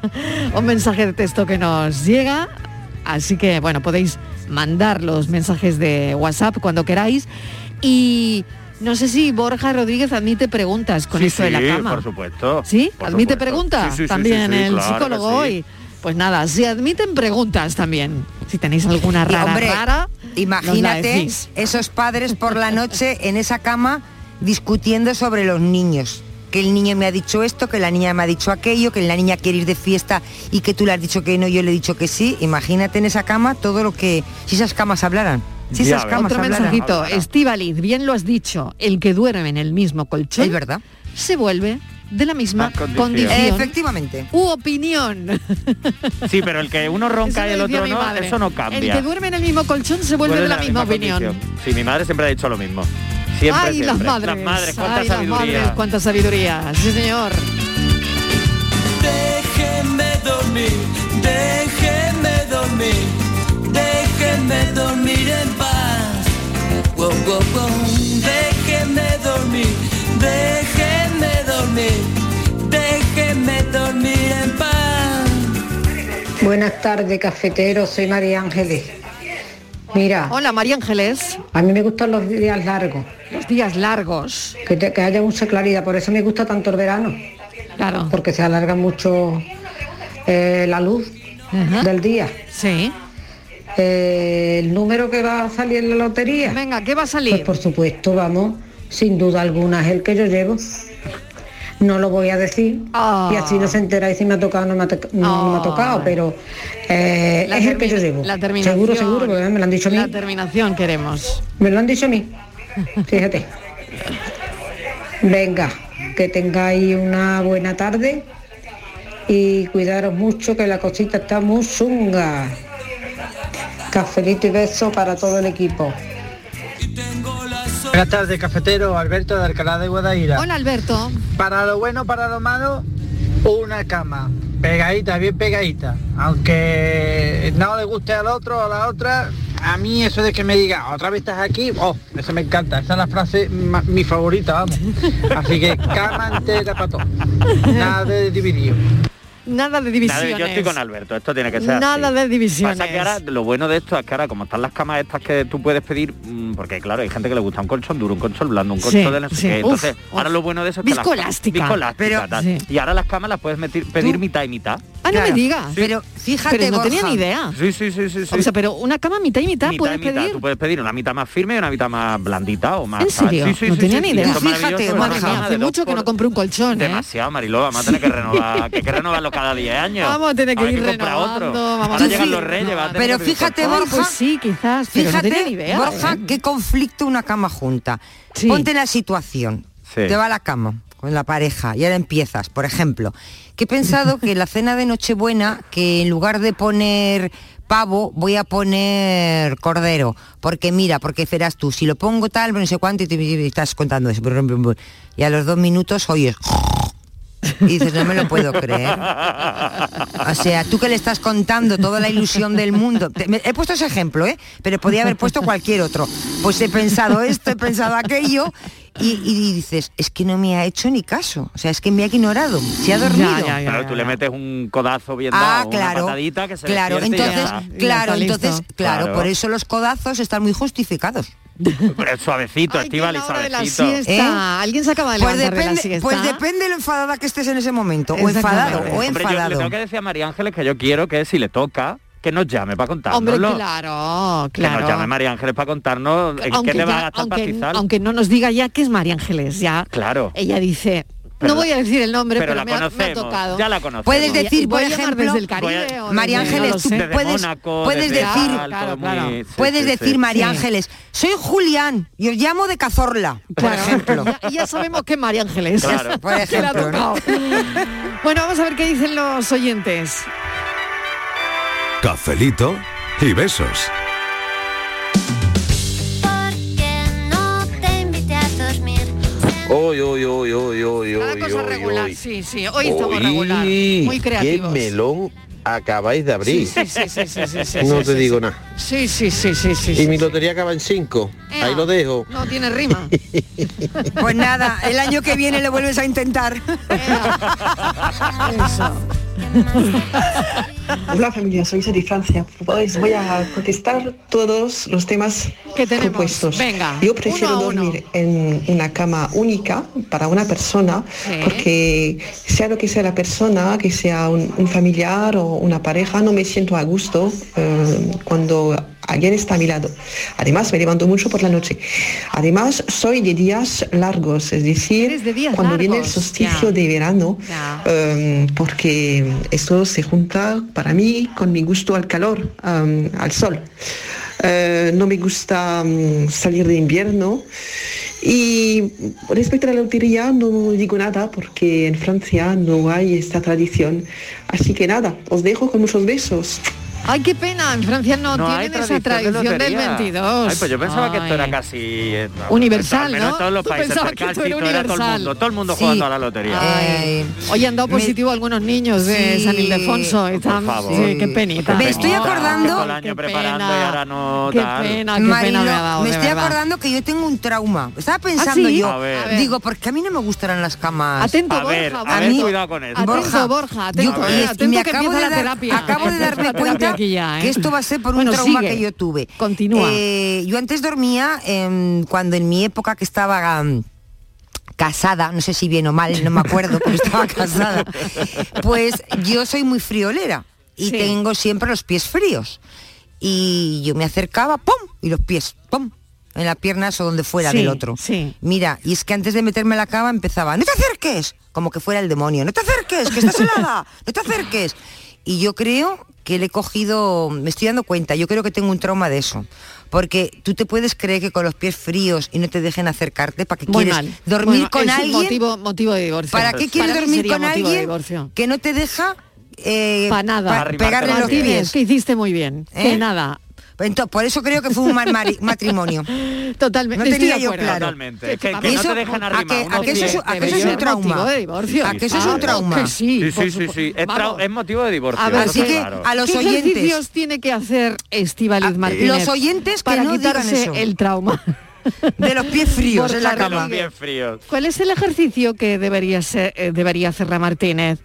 Speaker 10: un mensaje de texto que nos llega, así que bueno, podéis mandar los mensajes de WhatsApp cuando queráis y no sé si Borja Rodríguez admite preguntas con
Speaker 11: Sí,
Speaker 10: esto de la
Speaker 11: sí,
Speaker 10: cama.
Speaker 11: por supuesto.
Speaker 10: ¿Sí?
Speaker 11: por
Speaker 10: ¿Admite
Speaker 11: supuesto.
Speaker 10: preguntas?
Speaker 11: Sí, sí, sí,
Speaker 10: también
Speaker 11: sí, sí,
Speaker 10: el
Speaker 11: claro
Speaker 10: psicólogo
Speaker 11: sí.
Speaker 10: hoy. Pues nada, si admiten preguntas también. Si tenéis alguna
Speaker 12: Y,
Speaker 10: rara,
Speaker 12: hombre,
Speaker 10: rara,
Speaker 12: imagínate esos padres por la noche en esa cama discutiendo sobre los niños. Que el niño me ha dicho esto, que la niña me ha dicho aquello, que la niña quiere ir de fiesta y que tú le has dicho que no, yo le he dicho que sí. Imagínate en esa cama todo lo que... Si esas camas hablaran. Si esas camas
Speaker 10: Otro
Speaker 12: hablaran.
Speaker 10: mensajito, Estíbaliz, bien lo has dicho, el que duerme en el mismo colchón
Speaker 12: Es verdad.
Speaker 10: se vuelve de la misma
Speaker 11: condición.
Speaker 10: condición.
Speaker 12: Efectivamente.
Speaker 10: U opinión.
Speaker 11: Sí, pero el que uno ronca y el otro no,
Speaker 10: madre.
Speaker 11: eso no
Speaker 10: El
Speaker 11: cambia.
Speaker 10: que duerme en el mismo colchón se vuelve de la, misma, opinión.
Speaker 11: condición. Sí, mi madre siempre ha dicho lo mismo. Siempre,
Speaker 10: Ay, las madres.
Speaker 11: Las madres, cuánta
Speaker 10: Ay, las
Speaker 11: sabiduría.
Speaker 10: madres, cuánta sabiduría. Sí, señor.
Speaker 3: Déjenme dormir, déjenme dormir, déjenme dormir en paz. Wow, wow, wow. Déjenme dormir, déjenme dormir, déjenme dormir en paz.
Speaker 13: Buenas tardes, cafetero. Soy María Ángeles. Mira,
Speaker 10: Hola, María Ángeles.
Speaker 13: a mí me gustan los días largos.
Speaker 10: Los días largos.
Speaker 13: Que, te- que haya mucha claridad. Por eso me gusta tanto el verano.
Speaker 10: Claro.
Speaker 13: Porque se alarga mucho eh, la luz del día.
Speaker 10: Sí.
Speaker 13: Eh, el número que va a salir en la lotería.
Speaker 10: Venga, ¿qué va a salir?
Speaker 13: Pues por supuesto, vamos, sin duda alguna es el que yo llevo. No lo voy a decir
Speaker 10: Ah.
Speaker 13: y así no se entera y si me ha tocado no me ha, to- no, me ha tocado, pero eh,
Speaker 10: La
Speaker 13: es el que yo llevo.
Speaker 10: La terminación.
Speaker 13: seguro, seguro, porque me lo han dicho a mí.
Speaker 10: La terminación queremos.
Speaker 13: Me lo han dicho a mí. Fíjate. Venga, que tengáis una buena tarde y cuidaros mucho que la cosita está muy zunga. Cafelito y beso para todo el equipo.
Speaker 14: Buenas tardes, cafetero. Alberto de Alcalá de Guadaira.
Speaker 10: Hola, Alberto.
Speaker 14: Para lo bueno, para lo malo, una cama. Pegadita, bien pegadita. Aunque no le guste al otro o a la otra, a mí eso de que me diga, otra vez estás aquí, oh, eso me encanta. Esa es la frase, mi favorita, vamos. Así que cama entera para todo. Nada de dividido.
Speaker 10: Nada de
Speaker 11: Nada,
Speaker 10: divisiones.
Speaker 11: yo estoy con Alberto, esto tiene que ser
Speaker 10: Nada
Speaker 11: así.
Speaker 10: de divisiones.
Speaker 11: Pasa que ahora, lo bueno de esto es que ahora, como están las camas estas que tú puedes pedir, mm, porque claro, hay gente que le gusta un colchón duro, un colchón blando, un
Speaker 10: Sí,
Speaker 11: colchón de no sé
Speaker 10: sí.
Speaker 11: qué. Entonces,
Speaker 10: Uf,
Speaker 11: ahora
Speaker 10: uf.
Speaker 11: lo bueno de eso es que las-
Speaker 10: viscoelástica, Pero- sí.
Speaker 11: Y ahora las camas las puedes meter- pedir mitad y mitad.
Speaker 10: Ah, no me digas.
Speaker 12: Pero Fíjate,
Speaker 10: pero no tenía ni idea.
Speaker 11: Sí, sí, sí, sí. sí.
Speaker 10: O sea, pero una cama mitad y mitad,
Speaker 11: Mitad
Speaker 10: puedes
Speaker 11: y mitad.
Speaker 10: pedir.
Speaker 11: Tú puedes pedir una mitad más firme y una mitad más blandita o más.
Speaker 10: ¿En serio?
Speaker 11: Sí, sí,
Speaker 10: no
Speaker 11: sí,
Speaker 10: tenía
Speaker 11: sí,
Speaker 10: ni
Speaker 11: sí,
Speaker 10: idea. hace mucho que no compré un colchón, ¿eh?
Speaker 11: Demasiado, Mariló, vamos a tener que renovar, que hay que renovarlo cada 10 años.
Speaker 10: Vamos a tener que
Speaker 11: Ahora
Speaker 10: ir renovando,
Speaker 11: otro.
Speaker 10: vamos a
Speaker 11: Ahora
Speaker 10: tener
Speaker 11: llegan los reyes, va a tener
Speaker 12: Pero
Speaker 11: que
Speaker 12: fíjate,
Speaker 11: colchón.
Speaker 12: Borja,
Speaker 10: Pues sí, quizás,
Speaker 12: Fíjate. Borja, qué conflicto una cama junta. Ponte en la situación.
Speaker 11: Sí.
Speaker 12: Te va a la cama con la pareja y ahora empiezas, por ejemplo, que he pensado que la cena de Nochebuena, que en lugar de poner pavo, voy a poner cordero. Porque mira, porque serás tú, si lo pongo tal, no sé cuánto, y te estás contando eso. Y a los dos minutos oyes... Y dices, no me lo puedo creer. O sea, tú que le estás contando toda la ilusión del mundo. He puesto ese ejemplo, ¿eh? Pero podía haber puesto cualquier otro. Pues he pensado esto, he pensado aquello. Y, y dices, es que no me ha hecho ni caso. O sea, es que me ha ignorado. Se ha dormido.
Speaker 11: Claro, tú le metes un codazo bien
Speaker 12: Ah,
Speaker 11: dado,
Speaker 12: claro.
Speaker 11: una patadita que se
Speaker 12: Claro,
Speaker 11: y ya
Speaker 12: entonces, claro, entonces, claro,
Speaker 11: Claro.
Speaker 12: por eso los codazos están muy justificados.
Speaker 11: Pero suavecito, Estíbal y
Speaker 10: hora de la
Speaker 11: suavecito.
Speaker 10: siesta. Alguien se acaba de
Speaker 12: Pues
Speaker 10: levantar de la
Speaker 12: depende,
Speaker 10: siesta.
Speaker 12: pues depende de lo enfadada que estés en ese momento. O enfadado, o
Speaker 11: Hombre, yo le
Speaker 12: enfadado.
Speaker 11: tengo que decir a María Ángeles que yo quiero que si le toca, que nos llame para
Speaker 10: Hombre,
Speaker 11: contárnoslo.
Speaker 10: claro,
Speaker 11: Que nos llame
Speaker 10: claro.
Speaker 11: María Ángeles para contarnos en qué
Speaker 10: Aunque,
Speaker 11: te va a gastar
Speaker 10: aunque,
Speaker 11: pastizal.
Speaker 10: aunque no nos diga ya que es María Ángeles, ya
Speaker 11: Claro.
Speaker 10: ella dice,
Speaker 11: Pero
Speaker 10: no voy a decir el nombre,
Speaker 11: pero
Speaker 10: pero,
Speaker 11: la
Speaker 10: me, ha, me ha tocado.
Speaker 11: ya la conocemos.
Speaker 12: Puedes decir, por ejemplo,
Speaker 10: desde el Caribe
Speaker 11: a-
Speaker 12: María Ángeles, tú puedes,
Speaker 11: Mónaco,
Speaker 12: puedes decir,
Speaker 10: Claro, claro.
Speaker 11: muy- sí,
Speaker 12: puedes
Speaker 11: sí,
Speaker 12: decir
Speaker 11: sí.
Speaker 12: María. Ángeles, soy Julián y os llamo de Cazorla, por
Speaker 10: Claro,
Speaker 12: ejemplo.
Speaker 10: Ya, ya sabemos que María Ángeles.
Speaker 11: Claro.
Speaker 12: Por
Speaker 10: le
Speaker 12: ejemplo,
Speaker 10: bueno, vamos a ver qué dicen los oyentes.
Speaker 1: Cafelito y besos.
Speaker 15: no te invité a dormir.
Speaker 16: Hoy, hoy, hoy, hoy, hoy, hoy,
Speaker 10: cosa
Speaker 16: hoy,
Speaker 10: regular,
Speaker 16: hoy.
Speaker 10: sí, sí. Hoy estamos
Speaker 16: Hoy,
Speaker 10: regular. Muy creativos.
Speaker 16: ¿Qué melón acabáis de abrir?
Speaker 10: Sí, sí, sí, sí, sí, sí,
Speaker 16: no
Speaker 10: sí,
Speaker 16: te
Speaker 10: sí,
Speaker 16: digo
Speaker 10: sí.
Speaker 16: nada.
Speaker 10: Sí, sí, sí, sí, sí.
Speaker 16: Y
Speaker 10: sí.
Speaker 16: mi lotería acaba en 5.
Speaker 10: Ea.
Speaker 16: Ahí lo dejo.
Speaker 10: No tiene rima.
Speaker 12: Pues nada, el año que viene le vuelves a intentar.
Speaker 10: Eso.
Speaker 17: Hola familia, soy de Francia. Pues voy a contestar todos los temas
Speaker 10: que tenemos.
Speaker 17: propuestos.
Speaker 10: Venga,
Speaker 17: Yo prefiero dormir en una cama única para una persona,
Speaker 10: Sí.
Speaker 17: porque sea lo que sea la persona, que sea un, un familiar o una pareja, no me siento a gusto eh, cuando alguien está a mi lado. Además, me levanto mucho por la noche. Además, soy de días largos, es decir,
Speaker 10: de
Speaker 17: cuando viene el solsticio de verano, um, porque esto se junta para mí con mi gusto al calor, um, al sol. Eh, no me gusta um, salir de invierno. Y respecto a la lotería no digo nada porque en Francia no hay esta tradición. Así que nada, os dejo con muchos besos.
Speaker 10: Ay, qué pena, en Francia no,
Speaker 11: No
Speaker 10: tienen esa
Speaker 11: de
Speaker 10: tradición del
Speaker 11: lotería.
Speaker 10: 22.
Speaker 11: Ay, pues yo pensaba que esto era casi eh,
Speaker 10: Universal, ¿no?
Speaker 11: en todos los
Speaker 10: Tú
Speaker 11: países
Speaker 10: que esto era
Speaker 11: todo el mundo, todo el mundo
Speaker 12: Sí.
Speaker 11: jugando a la lotería.
Speaker 10: Hoy han dado
Speaker 12: me-
Speaker 10: positivo algunos niños de
Speaker 12: Sí.
Speaker 10: San Ildefonso. Están,
Speaker 11: favor.
Speaker 10: sí, qué penita.
Speaker 12: Me estoy acordando-
Speaker 11: Que todo el año
Speaker 10: qué
Speaker 11: preparando
Speaker 10: pena.
Speaker 11: y ahora no
Speaker 10: Qué
Speaker 11: tal.
Speaker 10: pena, qué
Speaker 12: Marilo,
Speaker 10: pena me ha dado,
Speaker 12: me
Speaker 10: de
Speaker 12: estoy
Speaker 10: verdad.
Speaker 12: acordando que yo tengo un trauma. Estaba pensando
Speaker 10: sí?
Speaker 12: yo,
Speaker 11: A ver.
Speaker 12: Digo, porque a mí no me gustarán las camas.
Speaker 10: Atento,
Speaker 11: A ver,
Speaker 10: Borja,
Speaker 11: a ver,
Speaker 10: Borja.
Speaker 11: cuidado con eso.
Speaker 10: Atento,
Speaker 12: Borja,
Speaker 10: Borja, atento, atento
Speaker 12: me
Speaker 10: que
Speaker 12: acabo
Speaker 10: empieza
Speaker 12: de
Speaker 10: la
Speaker 12: dar-
Speaker 10: terapia.
Speaker 12: acabo de
Speaker 10: Empieza
Speaker 12: darme cuenta
Speaker 10: aquí ya, ¿eh?
Speaker 12: que esto va a ser por un trauma
Speaker 10: sigue.
Speaker 12: que yo tuve.
Speaker 10: Continúa.
Speaker 12: Eh, yo antes dormía em, cuando en mi época que estaba em, casada, no sé si bien o mal, no me acuerdo, pero estaba casada. Pues yo soy muy friolera y
Speaker 10: Sí.
Speaker 12: tengo siempre los pies fríos. Y yo me acercaba, ¡pum! Y los pies, ¡pum! En las piernas o donde fuera
Speaker 10: Sí,
Speaker 12: del otro.
Speaker 10: sí.
Speaker 12: Mira, y es que antes de meterme en la cama empezaba, ¡no te acerques! Como que fuera el demonio, ¡no te acerques! ¡Que estás helada! ¡No te acerques! Y yo creo que le he cogido, me estoy dando cuenta, yo creo que tengo un trauma de eso. Porque tú te puedes creer que con los pies fríos y no te dejen acercarte, ¿para qué
Speaker 10: Muy
Speaker 12: quieres
Speaker 10: mal.
Speaker 12: dormir
Speaker 10: Bueno,
Speaker 12: con alguien?
Speaker 10: Motivo, motivo de divorcio.
Speaker 12: ¿Para qué quieres
Speaker 10: Para
Speaker 12: dormir con alguien que no te deja eh,
Speaker 10: Pa' nada.
Speaker 12: pa- pegarle
Speaker 11: los pies?
Speaker 10: que hiciste muy bien.
Speaker 12: ¿Eh?
Speaker 10: Que nada.
Speaker 12: Entonces, por eso creo que fue un mal mari- matrimonio.
Speaker 10: Totalmente.
Speaker 12: No
Speaker 10: Estoy
Speaker 12: tenía
Speaker 10: de
Speaker 12: yo
Speaker 10: acuerdo.
Speaker 12: claro.
Speaker 11: Totalmente.
Speaker 10: Que
Speaker 11: Que,
Speaker 10: para
Speaker 11: que
Speaker 10: mí
Speaker 11: no
Speaker 12: eso-
Speaker 11: te dejan
Speaker 12: ¿a
Speaker 11: arrimar
Speaker 12: que-
Speaker 11: unos
Speaker 12: a que eso es- a que
Speaker 10: Debería
Speaker 12: eso es un trauma?
Speaker 10: motivo de divorcio.
Speaker 12: ¿A que eso es un trauma?
Speaker 10: que sí,
Speaker 11: Sí, sí, sí. Es, motivo de divorcio.
Speaker 10: A ver,
Speaker 11: eso
Speaker 12: Así que
Speaker 11: claro.
Speaker 12: a los
Speaker 10: ¿Qué
Speaker 12: oyentes-
Speaker 10: ejercicios tiene que hacer Estivaliz Martínez?
Speaker 12: los oyentes que
Speaker 10: para
Speaker 12: no digan
Speaker 10: quitarse
Speaker 12: eso.
Speaker 10: el trauma.
Speaker 12: De los pies fríos en la
Speaker 10: Borja
Speaker 11: De los
Speaker 12: cama.
Speaker 11: pies fríos.
Speaker 10: ¿Cuál es el ejercicio que debería, ser, eh, debería hacer la Martínez?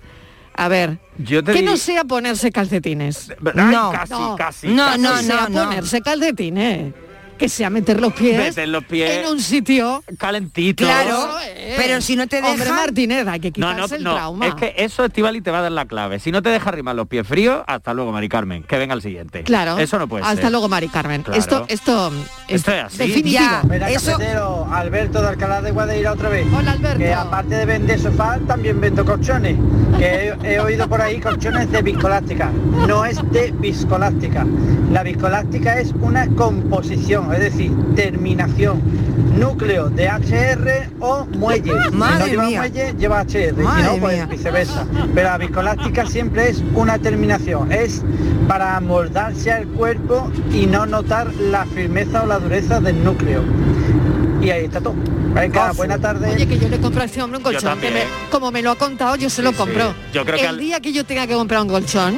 Speaker 10: A ver,
Speaker 11: Yo te
Speaker 10: que
Speaker 11: di-
Speaker 10: no sea ponerse calcetines.
Speaker 11: Ay,
Speaker 12: No.
Speaker 11: casi,
Speaker 10: No.
Speaker 11: casi.
Speaker 12: No,
Speaker 11: casi.
Speaker 12: no,
Speaker 10: sea
Speaker 12: no, no.
Speaker 10: ponerse calcetines. Que sea meter los pies,
Speaker 11: Meter los pies
Speaker 10: en un sitio
Speaker 11: calentito.
Speaker 12: Claro,
Speaker 10: Eh,
Speaker 12: pero si no te
Speaker 10: Hombre
Speaker 12: dejan...
Speaker 10: Martínez, hay que
Speaker 11: No,
Speaker 10: quitarse
Speaker 11: no,
Speaker 10: el
Speaker 11: no.
Speaker 10: trauma.
Speaker 11: Es que eso Estivali te va a dar la clave. Si no te deja arrimar los pies fríos, hasta luego, Mari Carmen. Que venga el siguiente.
Speaker 10: Claro.
Speaker 11: Eso no puede
Speaker 10: Hasta
Speaker 11: ser.
Speaker 10: luego, Mari Carmen.
Speaker 11: Claro.
Speaker 10: Esto, esto,
Speaker 11: Esto es así.
Speaker 10: definitivo.
Speaker 12: Ya,
Speaker 14: Mira,
Speaker 12: Eso-
Speaker 14: cafetero, Alberto de Alcalá de Guadaira otra vez.
Speaker 10: Hola, Alberto.
Speaker 14: Que aparte de vender sofá, también vendo colchones. Que he, he oído por ahí colchones de viscolástica. No es de viscolástica. La viscolástica es una composición, es decir, terminación. Núcleo de HR o muelle. si no
Speaker 12: Madre
Speaker 14: lleva
Speaker 12: mía.
Speaker 14: muelle, lleva HR. si
Speaker 12: Madre
Speaker 14: no, pues
Speaker 12: mía.
Speaker 14: viceversa. Pero la viscolástica siempre es una terminación. Es para amoldarse al cuerpo y no notar la firmeza o la dureza del núcleo. Y ahí está todo. Venga, buena tarde.
Speaker 10: Oye, que yo le compro a este hombre un colchón. que
Speaker 11: también.
Speaker 10: me- como me lo ha contado, yo se lo compro.
Speaker 11: sí. Yo creo que
Speaker 10: el
Speaker 11: al-
Speaker 10: día que yo tenga que comprar un colchón,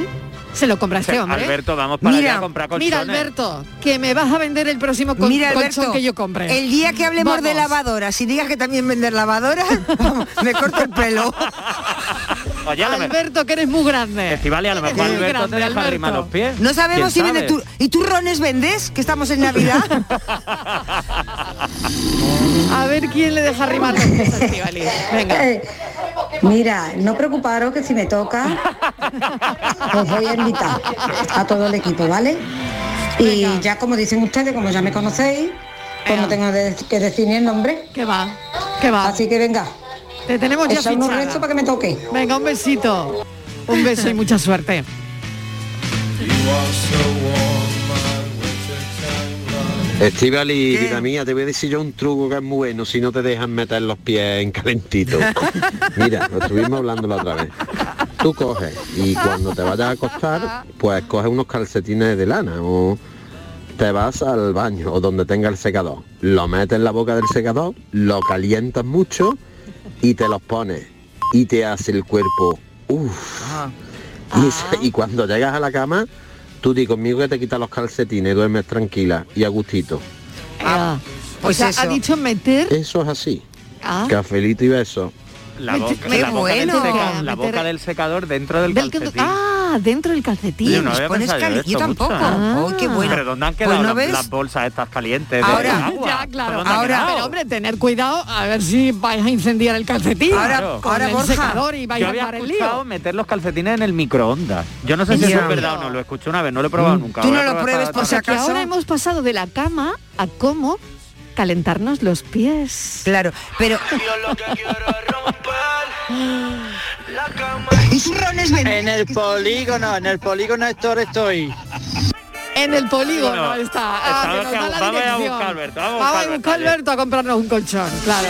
Speaker 10: se lo compra este hombre.
Speaker 11: Alberto, vamos para
Speaker 12: Mira,
Speaker 11: allá a comprar colchones.
Speaker 10: Mira, Alberto, que me vas a vender el próximo col-
Speaker 12: Mira,
Speaker 10: colchón
Speaker 12: Alberto,
Speaker 10: que yo compre.
Speaker 12: el día que hablemos de lavadoras, si digas que también vender lavadoras, me corto el pelo.
Speaker 11: Oye,
Speaker 10: Alberto, que eres muy grande.
Speaker 11: Estivali, a lo mejor Alberto te
Speaker 10: grande,
Speaker 11: deja
Speaker 10: Alberto.
Speaker 11: arrimar los pies.
Speaker 12: No sabemos si
Speaker 11: ¿Quién
Speaker 12: vende
Speaker 11: sabe?
Speaker 12: tú. ¿Y tú rones vendes? Que estamos en Navidad.
Speaker 10: A ver quién le deja arrimar los pies. Venga.
Speaker 13: Mira, no preocuparos que si me toca, os voy a invitar a todo el equipo, ¿vale? Y ya como dicen ustedes, como ya me conocéis, pues no tengo de- que decir ni el nombre.
Speaker 10: ¿Qué va? ¿Qué va?
Speaker 13: Así que venga.
Speaker 10: Te tenemos ya
Speaker 13: Echa unos
Speaker 10: fichada.
Speaker 13: restos para que me toque.
Speaker 10: Venga, un besito. Un beso y mucha suerte.
Speaker 16: Estivali, vida mía, te voy a decir yo un truco que es muy bueno si no te dejan meter los pies en calentito. Mira, lo estuvimos hablando la otra vez. Tú coges y cuando te vayas a acostar, pues coges unos calcetines de lana o te vas al baño o donde tenga el secador. Lo metes en la boca del secador, lo calientas mucho y te los pones. Y te hace el cuerpo, uff. Y, se- y cuando llegas a la cama, tú di conmigo que te quitas los calcetines, duermes tranquila y a gustito.
Speaker 10: Ah,
Speaker 12: pues
Speaker 10: o sea,
Speaker 12: eso.
Speaker 10: ha dicho meter.
Speaker 16: Eso es así.
Speaker 10: Ah,
Speaker 16: Cafelito y beso.
Speaker 11: La boca,
Speaker 10: qué
Speaker 11: la boca del,
Speaker 12: bueno.
Speaker 11: seca- la
Speaker 10: Meter-
Speaker 11: boca del secador dentro del,
Speaker 10: del que-
Speaker 11: calcetín.
Speaker 10: ah, dentro del calcetín.
Speaker 11: Yo no había
Speaker 12: Pones
Speaker 11: yo
Speaker 12: cali-
Speaker 11: esto
Speaker 12: yo
Speaker 11: mucho,
Speaker 12: tampoco. Ay, qué bueno.
Speaker 11: Pero ¿dónde han
Speaker 12: Pues
Speaker 11: quedado
Speaker 12: no
Speaker 11: las,
Speaker 12: ves.
Speaker 11: las bolsas estas calientes de
Speaker 12: Ahora-
Speaker 11: agua?
Speaker 10: Ya,
Speaker 11: ¿Pero
Speaker 10: claro.
Speaker 12: Ahora-?
Speaker 10: Pero hombre, tener cuidado a ver si vais a incendiar el calcetín.
Speaker 12: Ahora-
Speaker 11: Claro.
Speaker 10: con
Speaker 12: ahora,
Speaker 10: el
Speaker 12: Borja,
Speaker 10: secador y vais
Speaker 11: Yo
Speaker 10: a
Speaker 11: había
Speaker 10: armar el lío.
Speaker 11: meter los calcetines en el microondas. Yo no sé si
Speaker 10: ¿En
Speaker 11: eso es verdad o no, lo escuché una vez, no lo he probado nunca.
Speaker 12: Tú no
Speaker 11: a
Speaker 12: lo pruebes por si acaso.
Speaker 10: ahora hemos pasado de la cama a cómo calentarnos los pies.
Speaker 12: Claro, pero... ¿Y tú rones vendes?
Speaker 14: En el polígono, en el polígono Héctor estoy.
Speaker 10: En el polígono
Speaker 11: Bueno,
Speaker 10: está.
Speaker 11: está
Speaker 10: Ah, que nos
Speaker 11: que
Speaker 10: da la
Speaker 11: vamos a buscar Alberto, vamos a
Speaker 10: Vamos a
Speaker 11: buscar. Alberto
Speaker 10: a comprarnos un colchón, claro.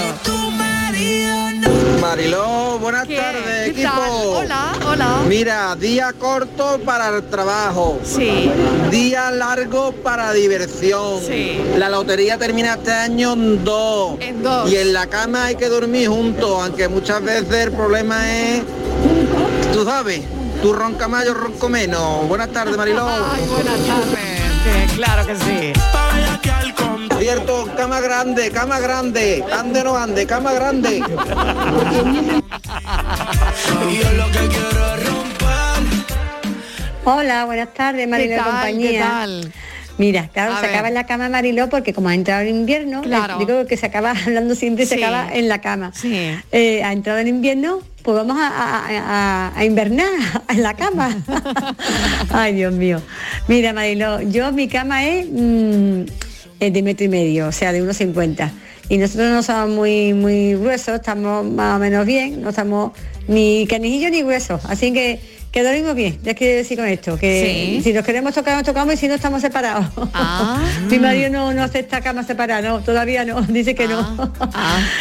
Speaker 14: Mariló, buenas
Speaker 10: ¿Qué?
Speaker 14: tardes,
Speaker 10: ¿Qué tal?
Speaker 14: equipo.
Speaker 10: Hola, hola.
Speaker 14: Mira, día corto para el trabajo.
Speaker 10: Sí.
Speaker 14: Día largo para diversión.
Speaker 10: Sí.
Speaker 14: La lotería termina este año en dos.
Speaker 10: En dos.
Speaker 14: Y en la cama hay que dormir juntos, aunque muchas veces el problema es, tú sabes, tú ronca más, yo ronco menos. Buenas tardes, Mariló.
Speaker 10: Ay, buenas tardes. Claro que sí.
Speaker 14: Cama grande, cama grande. Ande no ande, cama grande.
Speaker 13: Hola, buenas tardes, Mariló
Speaker 10: ¿Qué
Speaker 13: y
Speaker 10: tal?
Speaker 13: compañía.
Speaker 10: ¿Qué tal?
Speaker 13: Mira, claro,
Speaker 10: A
Speaker 13: se
Speaker 10: ver.
Speaker 13: acaba en la cama Mariló porque como ha entrado el invierno,
Speaker 10: Claro.
Speaker 13: digo que se acaba hablando siempre, se
Speaker 10: Sí.
Speaker 13: acaba en la cama.
Speaker 10: Sí.
Speaker 13: Eh, ha entrado el invierno, pues vamos a, a- a- a invernar en la cama. Ay, Dios mío. Mira, Mariló, yo mi cama es mm, es de metro y medio, o sea, de 1,50. Y nosotros no somos muy, muy gruesos, estamos más o menos bien, no estamos ni canijillos ni gruesos. Así que que bien, ya quiero decir con esto, que
Speaker 10: Sí.
Speaker 13: si nos queremos tocar, nos tocamos y si no estamos separados.
Speaker 10: Ah.
Speaker 13: Mi marido no, no acepta cama separada, no, todavía no, dice que no.
Speaker 10: Ah.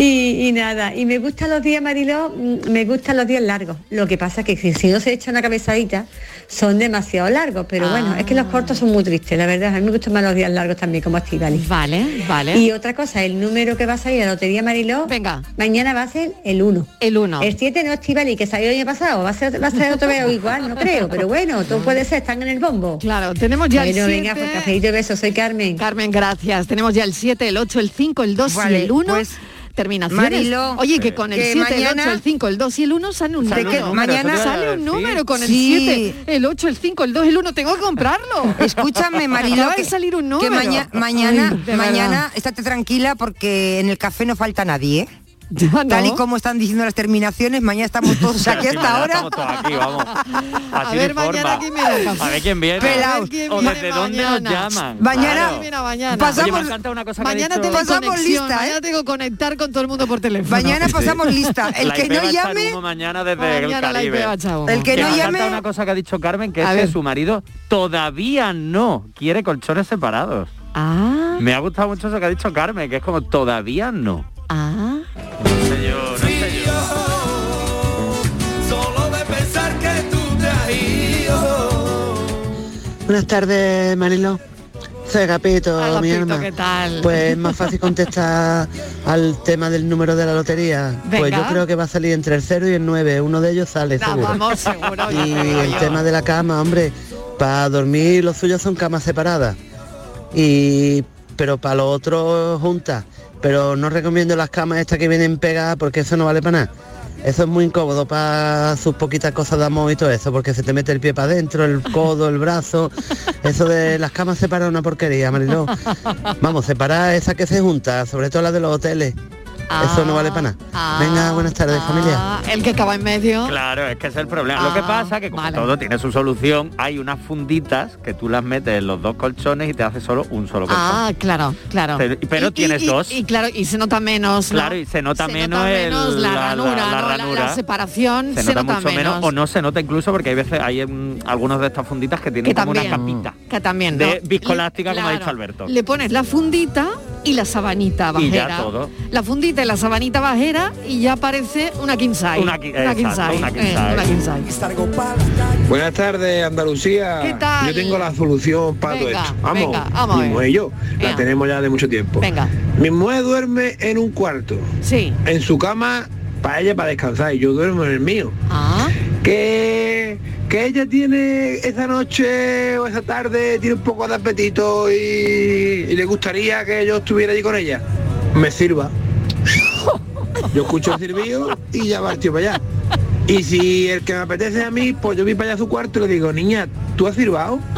Speaker 13: Y, y nada, y me gustan los días, Mariló, mm, me gustan los días largos. Lo que pasa es que si, si no se echa una cabezadita, son demasiado largos, pero bueno, es que los cortos son muy tristes, la verdad. A mí me gustan más los días largos también, como Estivali.
Speaker 10: Vale, vale.
Speaker 13: Y otra cosa, el número que va a salir a la Lotería Mariló,
Speaker 10: Venga.
Speaker 13: mañana va a ser el 1.
Speaker 10: El 1.
Speaker 13: El 7 no Estivali, que salió el año pasado, va a ser, va a ser otra vez o igual, no creo, pero bueno, todo puede ser, están en el bombo.
Speaker 10: Claro, tenemos ya
Speaker 13: Bueno,
Speaker 10: el
Speaker 13: venga,
Speaker 10: 7.
Speaker 13: pues cafelito y besos, soy Carmen.
Speaker 10: Carmen, gracias. Tenemos ya el 7, el 8, el 5, el 2
Speaker 12: Vale,
Speaker 10: y el 1.
Speaker 12: pues-
Speaker 10: terminaciones.
Speaker 12: Mariló,
Speaker 10: Oye, que con el
Speaker 12: que
Speaker 10: 7, el
Speaker 12: mañana-
Speaker 10: 8, el 5, el 2 y el 1 sale un número.
Speaker 12: número, Mañana- te
Speaker 10: sale un número con el
Speaker 12: Sí.
Speaker 10: 7, el 8, el 5, el 2, el 1. Tengo que comprarlo.
Speaker 12: Escúchame, Mariló,
Speaker 10: Acaba
Speaker 12: que,
Speaker 10: de salir un número.
Speaker 12: que maña- mañana,
Speaker 10: Ay,
Speaker 12: mañana,
Speaker 10: verdad.
Speaker 12: estate tranquila porque en el café no falta nadie, ¿eh?
Speaker 10: No.
Speaker 12: Tal y como están diciendo las terminaciones, mañana estamos todos aquí hasta ahora.
Speaker 11: Estamos todos aquí, vamos. Así
Speaker 10: ver,
Speaker 11: de
Speaker 10: mañana quién viene.
Speaker 11: A ver quién viene.
Speaker 12: Pelaos.
Speaker 10: ¿Quién
Speaker 11: O
Speaker 10: viene
Speaker 11: desde dónde nos
Speaker 10: mañana?
Speaker 11: llaman.
Speaker 12: Mañana-
Speaker 11: Claro.
Speaker 10: Mañana.
Speaker 11: Oye, me
Speaker 12: Pasamos-
Speaker 11: una cosa
Speaker 10: Mañana
Speaker 11: dicho-
Speaker 10: tengo
Speaker 12: Pasamos
Speaker 10: conexión,
Speaker 12: lista, ¿eh?
Speaker 10: mañana tengo que conectar con todo el mundo por teléfono.
Speaker 12: Mañana
Speaker 11: Sí.
Speaker 12: pasamos lista. El
Speaker 11: La
Speaker 12: que
Speaker 11: IP
Speaker 12: no
Speaker 11: a
Speaker 12: llame,
Speaker 11: mañana desde
Speaker 10: Mañana
Speaker 11: el Caribe.
Speaker 10: a.
Speaker 12: El que
Speaker 11: Que
Speaker 12: no
Speaker 11: me
Speaker 12: llame-
Speaker 11: una cosa que ha dicho Carmen, que
Speaker 10: A
Speaker 11: es
Speaker 10: ver.
Speaker 11: que su marido todavía no quiere colchones separados.
Speaker 10: Ah,
Speaker 11: Me ha gustado mucho eso que ha dicho Carmen, que es como todavía no.
Speaker 10: ah.
Speaker 18: Buenas tardes, Marilo. Soy Agapito, mi
Speaker 10: Agapito,
Speaker 18: alma.
Speaker 10: ¿qué tal?
Speaker 18: Pues es más fácil contestar al tema del número de la lotería. Pues yo creo que va a salir entre el 0 y el 9. Uno de ellos sale, seguro.
Speaker 10: vamos, seguro.
Speaker 18: Y el
Speaker 10: yo.
Speaker 18: tema de la cama, hombre, para dormir los suyos son camas separadas. Y pero para lo otro juntas. Pero no recomiendo las camas estas que vienen pegadas porque eso no vale para nada. Eso es muy incómodo para sus poquitas cosas de amor y todo eso, porque se te mete el pie para adentro, el codo, el brazo. Eso de las camas separadas es una porquería, Mariló. Vamos, separar esa que se junta, sobre todo la de los hoteles. Eso no vale para nada. Venga, buenas tardes, familia.
Speaker 10: Ah, el que acaba en medio.
Speaker 11: Claro, es que ese es el problema. Lo que
Speaker 10: Ah,
Speaker 11: pasa que como
Speaker 10: vale.
Speaker 11: todo tiene su solución, hay unas funditas que tú las metes en los dos colchones y te hace solo un solo colchón.
Speaker 10: Ah, claro, claro.
Speaker 11: Pero- pero tienes
Speaker 10: y-
Speaker 11: dos.
Speaker 10: Y claro, y se nota menos. ¿no?
Speaker 11: Claro, y se nota
Speaker 10: Se
Speaker 11: menos,
Speaker 10: nota
Speaker 11: el-
Speaker 10: menos la, ranura,
Speaker 11: la ranura.
Speaker 10: La, separación
Speaker 11: se,
Speaker 10: se,
Speaker 11: nota, mucho menos.
Speaker 10: menos.
Speaker 11: o no se nota incluso porque hay veces hay mm, algunos de estas funditas que tienen
Speaker 10: Que
Speaker 11: como
Speaker 10: también.
Speaker 11: una capita
Speaker 10: Que también.
Speaker 11: de
Speaker 10: ¿no?
Speaker 11: viscoelástica como ha dicho Alberto.
Speaker 10: Le pones la fundita y la sabanita
Speaker 11: Y
Speaker 10: bajera.
Speaker 11: ya todo.
Speaker 10: La fundita y la sabanita bajera y ya parece una size.
Speaker 11: Una qui- una
Speaker 10: eh,
Speaker 11: size.
Speaker 10: una king size.
Speaker 19: Buenas tardes, Andalucía.
Speaker 10: ¿Qué tal?
Speaker 19: Yo tengo la solución para todo
Speaker 10: Venga,
Speaker 19: esto. Vamos,
Speaker 10: venga, vamos a
Speaker 19: mi mujer y yo
Speaker 10: Venga.
Speaker 19: la tenemos ya de mucho tiempo.
Speaker 10: Venga.
Speaker 19: Mi mujer duerme en un cuarto.
Speaker 10: Sí.
Speaker 19: En su cama para ella para descansar y yo duermo en el mío.
Speaker 10: Ah.
Speaker 19: Que, que ella tiene esa noche o esa tarde tiene un poco de apetito y, y le gustaría que yo estuviera allí con ella. Me sirva. Yo escucho el sirvido y ya va el tío para allá. Y si el que me apetece a mí, pues yo voy para allá a su cuarto y le digo, niña, ¿tú has sirvado?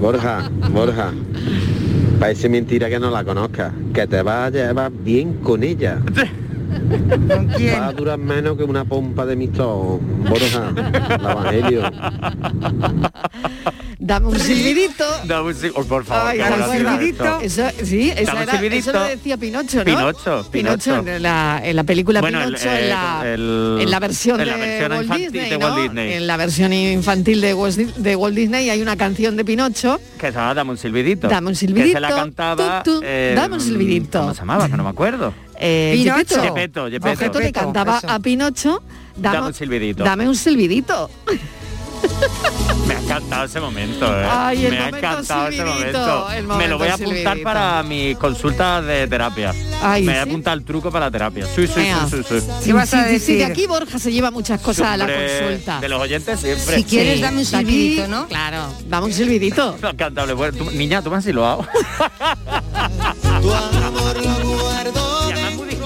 Speaker 16: Borja, Borja, parece mentira que no la conozcas, que te vas a llevar bien con ella. Va a durar menos que una pompa de mistón, Borja, el Evangelio.
Speaker 10: Dame un silbidito.
Speaker 11: Dame un sil- oh, por favor.
Speaker 10: Ay, dame un silbidito. Eso, sí, esa era-
Speaker 11: silbidito.
Speaker 10: eso lo decía Pinocho, ¿no?
Speaker 11: Pinocho, Pinocho.
Speaker 10: en, la, en la película
Speaker 11: Bueno, el-
Speaker 10: Pinocho,
Speaker 11: eh,
Speaker 10: en, la,
Speaker 11: el-
Speaker 10: en la versión
Speaker 11: en la
Speaker 10: de,
Speaker 11: versión
Speaker 10: Walt
Speaker 11: infantil
Speaker 10: Disney,
Speaker 11: de
Speaker 10: ¿no?
Speaker 11: Walt Disney.
Speaker 10: En la versión infantil de Walt, de Walt Disney hay una canción de Pinocho.
Speaker 11: Que se llama Dame un silbidito.
Speaker 10: Dame un
Speaker 11: Que se
Speaker 10: silbidito,
Speaker 11: la cantaba...
Speaker 10: tu, tu,
Speaker 11: eh,
Speaker 10: dame un silbidito.
Speaker 11: ¿Cómo se llamaba? Que no me acuerdo.
Speaker 10: Eh,
Speaker 11: Pinocho.
Speaker 10: Gepetto.
Speaker 11: Gepetto. Gepetto
Speaker 10: le cantaba
Speaker 11: Eso.
Speaker 10: a Pinocho. Dame,
Speaker 11: Dame un silbidito.
Speaker 10: Dame un silbidito.
Speaker 11: Me ha encantado ese momento, ¿eh?
Speaker 10: Ay, el
Speaker 11: Me ha
Speaker 10: momento
Speaker 11: encantado ese momento.
Speaker 10: el
Speaker 11: Me lo voy a
Speaker 10: momento
Speaker 11: apuntar
Speaker 10: silbidito.
Speaker 11: para mis consultas de terapia.
Speaker 10: Ay,
Speaker 11: Me voy a
Speaker 10: ¿sí?
Speaker 11: apuntar el truco para la terapia. Sí, sí, sí, sí, sí.
Speaker 10: Sí, sí, sí, sí, de aquí Borja se lleva muchas cosas a la consulta.
Speaker 11: De los oyentes siempre.
Speaker 10: Si quieres, dame un
Speaker 11: Sí.
Speaker 10: silbidito, ¿no? Claro, dame un silbidito.
Speaker 11: Me ha encantado. Bueno, tú- niña, tú me has silbado.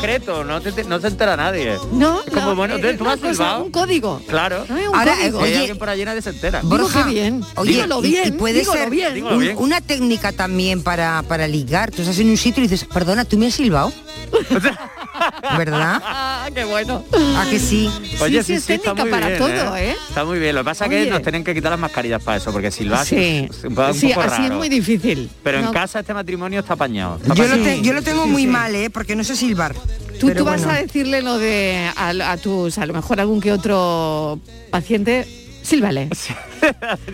Speaker 11: Y no, te- no se entera nadie.
Speaker 10: No,
Speaker 11: Es como,
Speaker 10: no,
Speaker 11: bueno, tú has
Speaker 10: cosa,
Speaker 11: silbado.
Speaker 10: un código.
Speaker 11: Claro.
Speaker 10: No, es un
Speaker 12: Ahora,
Speaker 10: código.
Speaker 12: Oye,
Speaker 11: alguien por allí nadie se entera.
Speaker 12: Borja,
Speaker 10: bien.
Speaker 12: Oye,
Speaker 10: Dígalo
Speaker 12: y- y,
Speaker 10: bien,
Speaker 12: puede
Speaker 10: dígalo
Speaker 12: ser
Speaker 10: bien.
Speaker 12: Un-
Speaker 11: bien.
Speaker 12: una técnica también para, para ligar. Tú estás en un sitio y dices, perdona, ¿tú me has silbado? ¿Verdad?
Speaker 10: Ah, qué bueno.
Speaker 12: ¿A que sí?
Speaker 11: Oye,
Speaker 10: sí,
Speaker 11: sí,
Speaker 10: es
Speaker 11: sí, está
Speaker 10: técnica
Speaker 11: muy
Speaker 10: para
Speaker 11: bien,
Speaker 10: todo, ¿eh?
Speaker 11: Está muy bien. Lo que pasa es que nos tienen que quitar las mascarillas para eso, porque
Speaker 10: Sí,
Speaker 11: un, poco- un
Speaker 10: sí
Speaker 11: poco
Speaker 10: así es muy difícil.
Speaker 11: Pero
Speaker 10: No.
Speaker 11: en casa este matrimonio está apañado. está
Speaker 12: Yo lo,
Speaker 11: apañado.
Speaker 12: te- yo lo tengo
Speaker 10: sí,
Speaker 12: muy
Speaker 10: sí.
Speaker 12: mal, ¿eh? Porque no sé silbar.
Speaker 10: Tú, tú vas a decirle lo de a, a tus, a lo mejor algún que otro paciente, sílvale.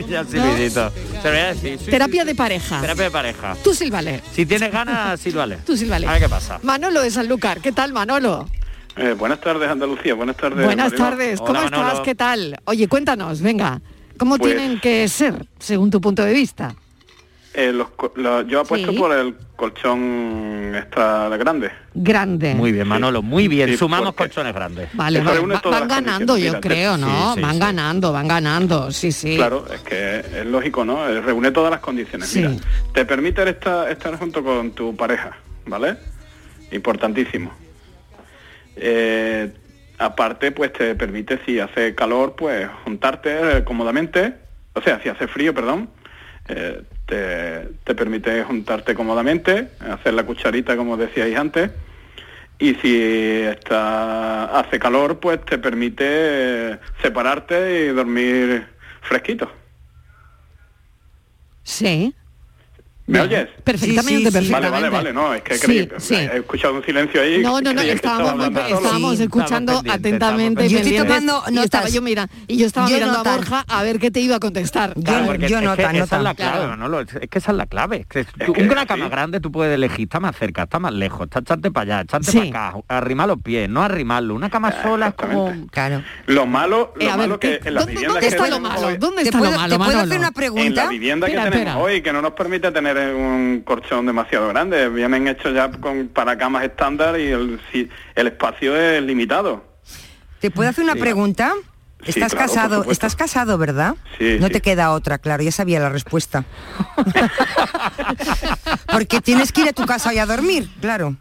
Speaker 11: Ya, silbidito. Se lo voy a decir. sí,
Speaker 10: Terapia
Speaker 11: sí,
Speaker 10: de
Speaker 11: sí.
Speaker 10: pareja.
Speaker 11: Terapia de pareja.
Speaker 10: Tú sílvale.
Speaker 11: Si tienes ganas, sílvale.
Speaker 10: Tú sílvale.
Speaker 11: A ver qué pasa.
Speaker 10: Manolo de Sanlúcar, ¿qué tal Manolo?
Speaker 20: Eh, buenas tardes, Andalucía. Buenas tardes.
Speaker 10: Buenas tardes, ¿cómo
Speaker 11: Hola,
Speaker 10: estás?
Speaker 11: Manolo.
Speaker 10: ¿Qué tal? Oye, cuéntanos, venga, ¿cómo
Speaker 20: Pues-
Speaker 10: tienen que ser, según tu punto de vista?
Speaker 20: Eh, los yo apuesto
Speaker 10: Sí.
Speaker 20: por el colchón extra grande.
Speaker 10: Grande.
Speaker 11: Muy bien, Manolo, muy bien.
Speaker 20: Sí,
Speaker 11: Sumamos
Speaker 20: porque-
Speaker 11: colchones grandes.
Speaker 10: Vale, va- van ganando, yo creo, ¿no?
Speaker 20: sí, sí,
Speaker 10: van
Speaker 20: sí.
Speaker 10: ganando, van ganando, sí, sí.
Speaker 20: Claro, es que es lógico, ¿no? Eh, Reúne todas las condiciones.
Speaker 10: Sí.
Speaker 20: Mira, te permite estar, estar junto con tu pareja, ¿vale? Importantísimo. Eh, aparte, pues te permite, si hace calor, pues juntarte cómodamente. O sea, si hace frío, perdón, eh, te, te permite juntarte cómodamente, hacer la cucharita, como decíais antes. Y si está, hace calor, pues te permite eh, separarte y dormir fresquito.
Speaker 10: Sí.
Speaker 20: ¿Me oyes?
Speaker 10: Perfectamente, perfectamente.
Speaker 20: Vale, vale, vale, no, es que
Speaker 10: Sí,
Speaker 20: creí-
Speaker 10: sí.
Speaker 20: he escuchado un silencio ahí.
Speaker 10: No, no, no,
Speaker 20: que
Speaker 10: estábamos, estábamos escuchando atentamente.
Speaker 12: Yo estoy tomando
Speaker 10: y estaba yo mira, y yo estaba
Speaker 12: Yo
Speaker 10: mirando
Speaker 12: notas.
Speaker 10: a Borja a ver qué te iba a contestar.
Speaker 11: Claro, porque
Speaker 12: yo
Speaker 11: es
Speaker 12: nota,
Speaker 11: que esa
Speaker 12: nota.
Speaker 11: es la clave,
Speaker 10: Claro.
Speaker 11: Manolo, es es que esa es la clave. es que tú-
Speaker 20: que
Speaker 11: una cama
Speaker 20: sí.
Speaker 11: grande tú puedes elegir, está más cerca, está más lejos, está echarte para allá, echarte
Speaker 10: Sí.
Speaker 11: para acá, arrimar los pies, no arrimarlo. Una cama sola es como...
Speaker 12: Claro.
Speaker 20: Lo malo, lo
Speaker 10: Eh, ver,
Speaker 20: malo
Speaker 10: ¿qué-
Speaker 20: que en las
Speaker 10: ¿dónde,
Speaker 20: viviendas
Speaker 10: dónde
Speaker 20: que
Speaker 10: está lo malo? ¿Dónde
Speaker 12: ¿Te
Speaker 10: está lo malo,
Speaker 12: te puedo hacer una
Speaker 20: en
Speaker 12: pregunta?
Speaker 20: la vivienda que tenemos hoy, que no nos permite tener un colchón demasiado grande, vienen hechos ya con, para camas estándar y el, si- el espacio es limitado.
Speaker 12: ¿Te puedo hacer una
Speaker 20: Sí.
Speaker 12: pregunta?
Speaker 20: Sí,
Speaker 12: Estás
Speaker 20: claro,
Speaker 12: casado, estás casado, ¿verdad?
Speaker 20: Sí,
Speaker 12: no
Speaker 20: sí.
Speaker 12: te queda otra, claro, ya sabía la respuesta. Porque tienes que ir a tu casa y a dormir, claro.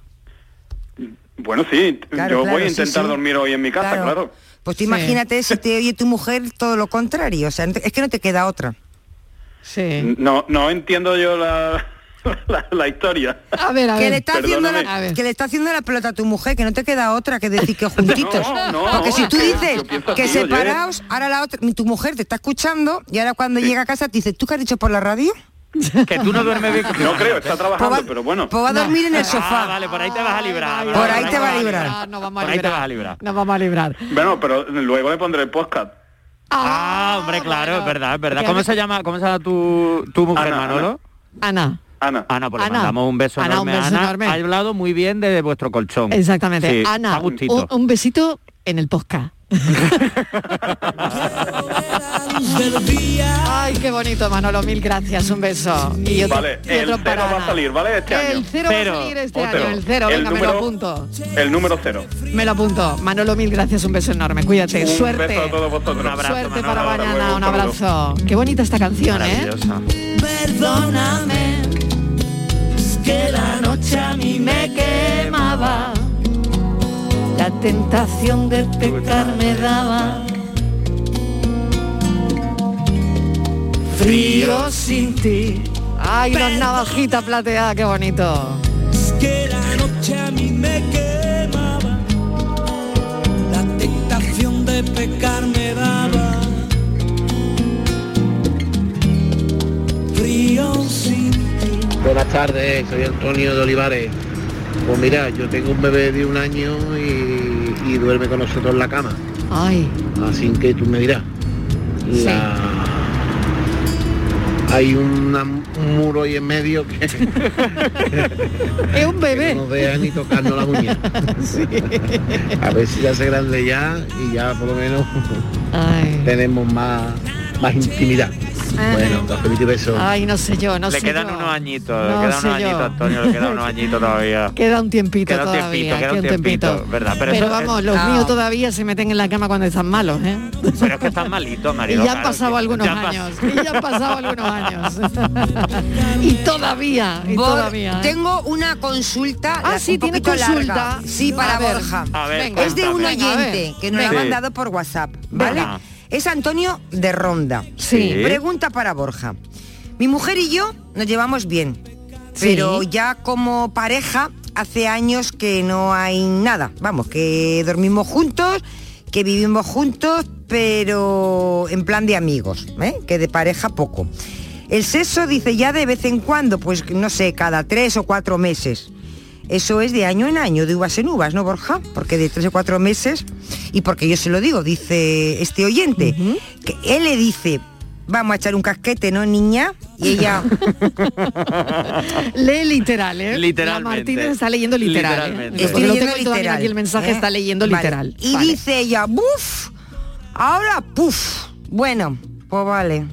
Speaker 20: Bueno, sí,
Speaker 12: Claro,
Speaker 20: yo
Speaker 12: claro,
Speaker 20: voy a intentar
Speaker 12: sí.
Speaker 20: dormir hoy en mi casa, claro.
Speaker 12: Pues tú
Speaker 10: Sí.
Speaker 12: imagínate si te oye tu mujer todo lo contrario, o sea, es que no te queda otra.
Speaker 10: Sí.
Speaker 20: No, no entiendo yo la, la, la historia.
Speaker 10: A ver, a
Speaker 12: Que le, está haciendo la,
Speaker 10: A ver.
Speaker 12: que le está haciendo la pelota a tu mujer, que no te queda otra que decir que juntitos.
Speaker 20: No, no,
Speaker 12: Porque si tú
Speaker 20: que
Speaker 12: dices que
Speaker 20: así, oye.
Speaker 12: separaos, ahora la otra, tu mujer te está escuchando y ahora cuando llega a casa te dice, ¿tú qué has dicho por la radio?
Speaker 11: Que tú no duermes bien
Speaker 20: No creo, está trabajando,
Speaker 12: Pues va-
Speaker 20: pero bueno.
Speaker 12: Pues va a dormir en el sofá.
Speaker 11: Ah, vale, por ahí te vas a librar.
Speaker 12: Por ahí te va a librar.
Speaker 10: No vamos a
Speaker 11: Por ahí te vas a librar.
Speaker 10: No vamos a librar.
Speaker 20: Bueno, pero luego le pondré el podcast.
Speaker 11: Ah, hombre, claro,
Speaker 10: bueno.
Speaker 11: es verdad, es verdad. ¿Cómo se llama, cómo se llama tu, tu mujer,
Speaker 20: Ana,
Speaker 11: Manolo?
Speaker 10: Ana.
Speaker 20: Ana.
Speaker 11: Ana, pues le
Speaker 10: Ana.
Speaker 11: mandamos un beso
Speaker 10: Ana, un
Speaker 11: enorme.
Speaker 10: beso
Speaker 11: Ana
Speaker 10: enorme.
Speaker 11: ha hablado muy bien de vuestro colchón.
Speaker 10: Exactamente.
Speaker 11: Sí,
Speaker 10: Ana, un, un besito en el podcast. Ay, qué bonito, Manolo, mil gracias, un beso. Y otro-
Speaker 20: Vale,
Speaker 10: y
Speaker 20: el cero va a salir, ¿vale? Este año.
Speaker 10: El cero,
Speaker 11: Cero.
Speaker 10: va a salir este
Speaker 20: O
Speaker 10: año,
Speaker 20: cero.
Speaker 10: el cero,
Speaker 20: El
Speaker 10: venga, me lo
Speaker 20: número-
Speaker 10: apunto.
Speaker 20: El número cero.
Speaker 10: Me lo apunto. Manolo, mil gracias, un beso enorme. Cuídate,
Speaker 20: Un
Speaker 10: suerte.
Speaker 20: beso a todos vosotros.
Speaker 11: Un abrazo,
Speaker 10: Suerte
Speaker 11: Manolo.
Speaker 10: para mañana,
Speaker 20: luego,
Speaker 10: un abrazo. Qué bonita esta canción, ¿eh?
Speaker 3: Perdóname, es que la noche a mí me quemaba, la tentación de pecar me daba. Frío sin ti,
Speaker 10: Ay, una navajita plateada, qué bonito.
Speaker 3: es que la noche a mí me quemaba, la tentación de pecar me daba. Frío sin ti.
Speaker 18: Buenas tardes, soy Antonio de Olivares. Pues mira, yo tengo un bebé de un año y, y duerme con nosotros en la cama.
Speaker 10: Ay,
Speaker 18: Así que tú me dirás. La- Hay una- un muro ahí en medio que,
Speaker 10: es un
Speaker 18: no
Speaker 10: bebé.
Speaker 18: nos deja ni tocarnos la uña. A ver si ya hace grande ya y ya por lo menos
Speaker 10: Ay.
Speaker 18: tenemos más, más intimidad. Bueno, cafelito y besos.
Speaker 10: Ay, no sé yo, no
Speaker 11: le
Speaker 10: sé
Speaker 11: quedan
Speaker 10: yo.
Speaker 11: unos añitos,
Speaker 10: No
Speaker 11: le quedan unos
Speaker 10: yo.
Speaker 11: añitos, Antonio, le quedan unos añitos todavía.
Speaker 10: Queda un tiempito
Speaker 11: Queda un
Speaker 10: todavía,
Speaker 11: tiempito, queda un
Speaker 10: queda
Speaker 11: tiempito, ¿verdad? Pero
Speaker 10: Pero,
Speaker 11: eso-
Speaker 10: vamos, los
Speaker 12: Ah.
Speaker 10: míos todavía se meten en la cama cuando están malos, ¿eh?
Speaker 11: Pero es que están malitos,
Speaker 10: Y
Speaker 11: marido.
Speaker 10: ya han
Speaker 11: claro,
Speaker 10: pasado
Speaker 11: que-
Speaker 10: algunos
Speaker 11: ya
Speaker 10: años. Y ya han pasado algunos años. y todavía, y
Speaker 12: Bor-
Speaker 10: todavía. ¿eh?
Speaker 12: Tengo una consulta
Speaker 10: Ah, sí,
Speaker 12: un
Speaker 10: tiene consulta.
Speaker 12: larga. Sí, para
Speaker 10: A ver.
Speaker 12: Borja.
Speaker 11: A ver,
Speaker 10: Venga.
Speaker 12: Es de un oyente que nos ha mandado por WhatsApp, ¿vale? Es Antonio de Ronda.
Speaker 10: Sí.
Speaker 12: Pregunta para Borja. Mi mujer y yo nos llevamos bien, pero
Speaker 10: Sí.
Speaker 12: ya como pareja hace años que no hay nada. Vamos, que dormimos juntos, que vivimos juntos, pero en plan de amigos, ¿eh? que de pareja poco. El sexo dice ya de vez en cuando, pues no sé, cada tres o cuatro meses. Eso es de año en año, de uvas en uvas, ¿no, Borja? Porque de tres o cuatro meses, y porque yo se lo digo, dice este oyente, que él le dice, vamos a echar un casquete, ¿no, niña? Y ella,
Speaker 10: Lee literal, ¿eh?
Speaker 11: Literalmente.
Speaker 10: La Martínez está leyendo literal. ¿eh?
Speaker 11: Literalmente.
Speaker 10: Porque
Speaker 12: Estoy
Speaker 10: lo
Speaker 12: leyendo
Speaker 10: tengo todavía
Speaker 12: literal,
Speaker 10: aquí el mensaje
Speaker 12: ¿eh?
Speaker 10: está leyendo
Speaker 12: Vale.
Speaker 10: literal.
Speaker 12: Y
Speaker 10: Vale.
Speaker 12: dice ella, ¡buf! Ahora, ¡puf! Bueno, pues vale.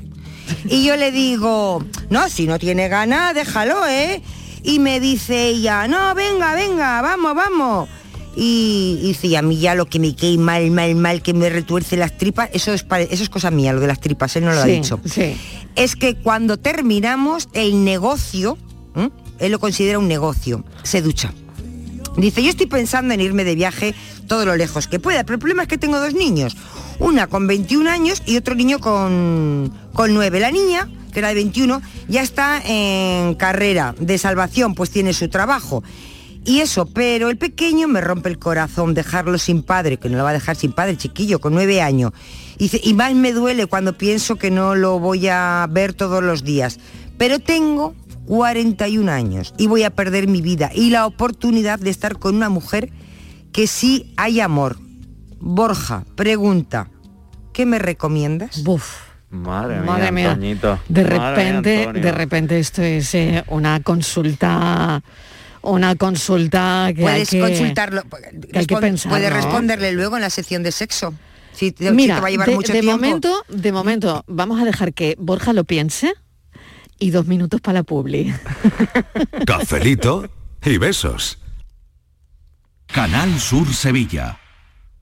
Speaker 12: Y yo le digo, No, si no tiene ganas, déjalo, ¿eh? Y me dice ella, no, venga, venga, vamos, vamos. Y, y y a mí ya lo que me quede mal, mal, mal, que me retuerce las tripas, eso es, pare- eso es cosa mía, lo de las tripas, él no lo
Speaker 10: Sí,
Speaker 12: ha dicho. Es que cuando terminamos el negocio, él lo considera un negocio, se ducha. Dice, yo estoy pensando en irme de viaje todo lo lejos que pueda, pero el problema es que tengo dos niños, una con 21 años y otro niño con, con 9. La niña, que era de 21, ya está en carrera de salvación, pues tiene su trabajo. Y eso, pero el pequeño me rompe el corazón dejarlo sin padre, que no lo va a dejar sin padre, chiquillo, con nueve años. Y, más me duele cuando pienso que no lo voy a ver todos los días. Pero tengo 41 años y voy a perder mi vida y la oportunidad de estar con una mujer que sí hay amor. Borja, pregunta, ¿qué me recomiendas?
Speaker 11: Madre mía,
Speaker 10: Madre mía.
Speaker 11: Antoñito.
Speaker 10: De
Speaker 11: Madre mía,
Speaker 10: repente, de repente esto es eh, una consulta, una consulta que hay
Speaker 12: Puedes
Speaker 10: que-
Speaker 12: consultarlo,
Speaker 10: que hay que
Speaker 12: respon-
Speaker 10: pensar,
Speaker 12: puedes
Speaker 10: ¿no?
Speaker 12: responderle luego en la sección de sexo. Si te, si
Speaker 10: Mira,
Speaker 12: te va a llevar
Speaker 10: de,
Speaker 12: mucho
Speaker 10: de
Speaker 12: tiempo.
Speaker 10: momento, de momento, vamos a dejar que Borja lo piense y dos minutos para la publi.
Speaker 2: Cafelito y besos. Canal Sur Sevilla.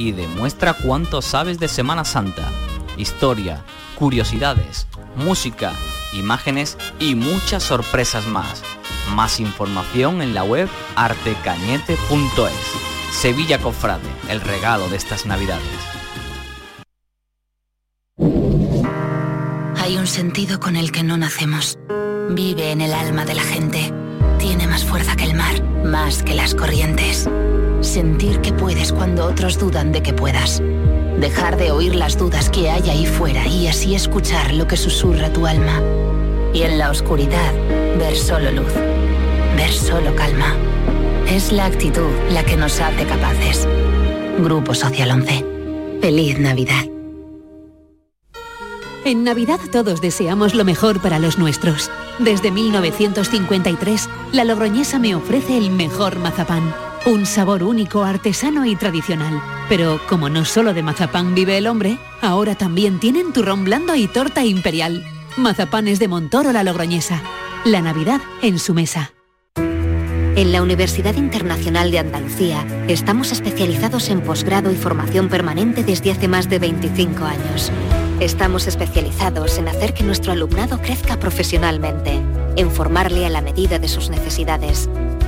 Speaker 21: y demuestra cuánto sabes de Semana Santa. Historia, curiosidades, música, imágenes y muchas sorpresas más. Más información en la web artecañete.es. Sevilla Cofrade, el regalo de estas navidades.
Speaker 22: Hay un sentido con el que no nacemos. Vive en el alma de la gente. Tiene más fuerza que el mar, más que las corrientes. Sentir que puedes cuando otros dudan de que puedas. Dejar de oír las dudas que hay ahí fuera y así escuchar lo que susurra tu alma. Y en la oscuridad, ver solo luz. Ver solo calma. Es la actitud la que nos hace capaces. Grupo Social 11. Feliz Navidad.
Speaker 23: En Navidad todos deseamos lo mejor para los nuestros. Desde 1953, la Logroñesa me ofrece el mejor mazapán. Un sabor único, artesano y tradicional. Pero como no solo de mazapán vive el hombre, ahora también tienen turrón blando y torta imperial. Mazapanes de Montoro la Logroñesa. La Navidad en su mesa.
Speaker 24: En la Universidad Internacional de Andalucía estamos especializados en posgrado y formación permanente desde hace más de 25 años. Estamos especializados en hacer que nuestro alumnado crezca profesionalmente, en formarle a la medida de sus necesidades.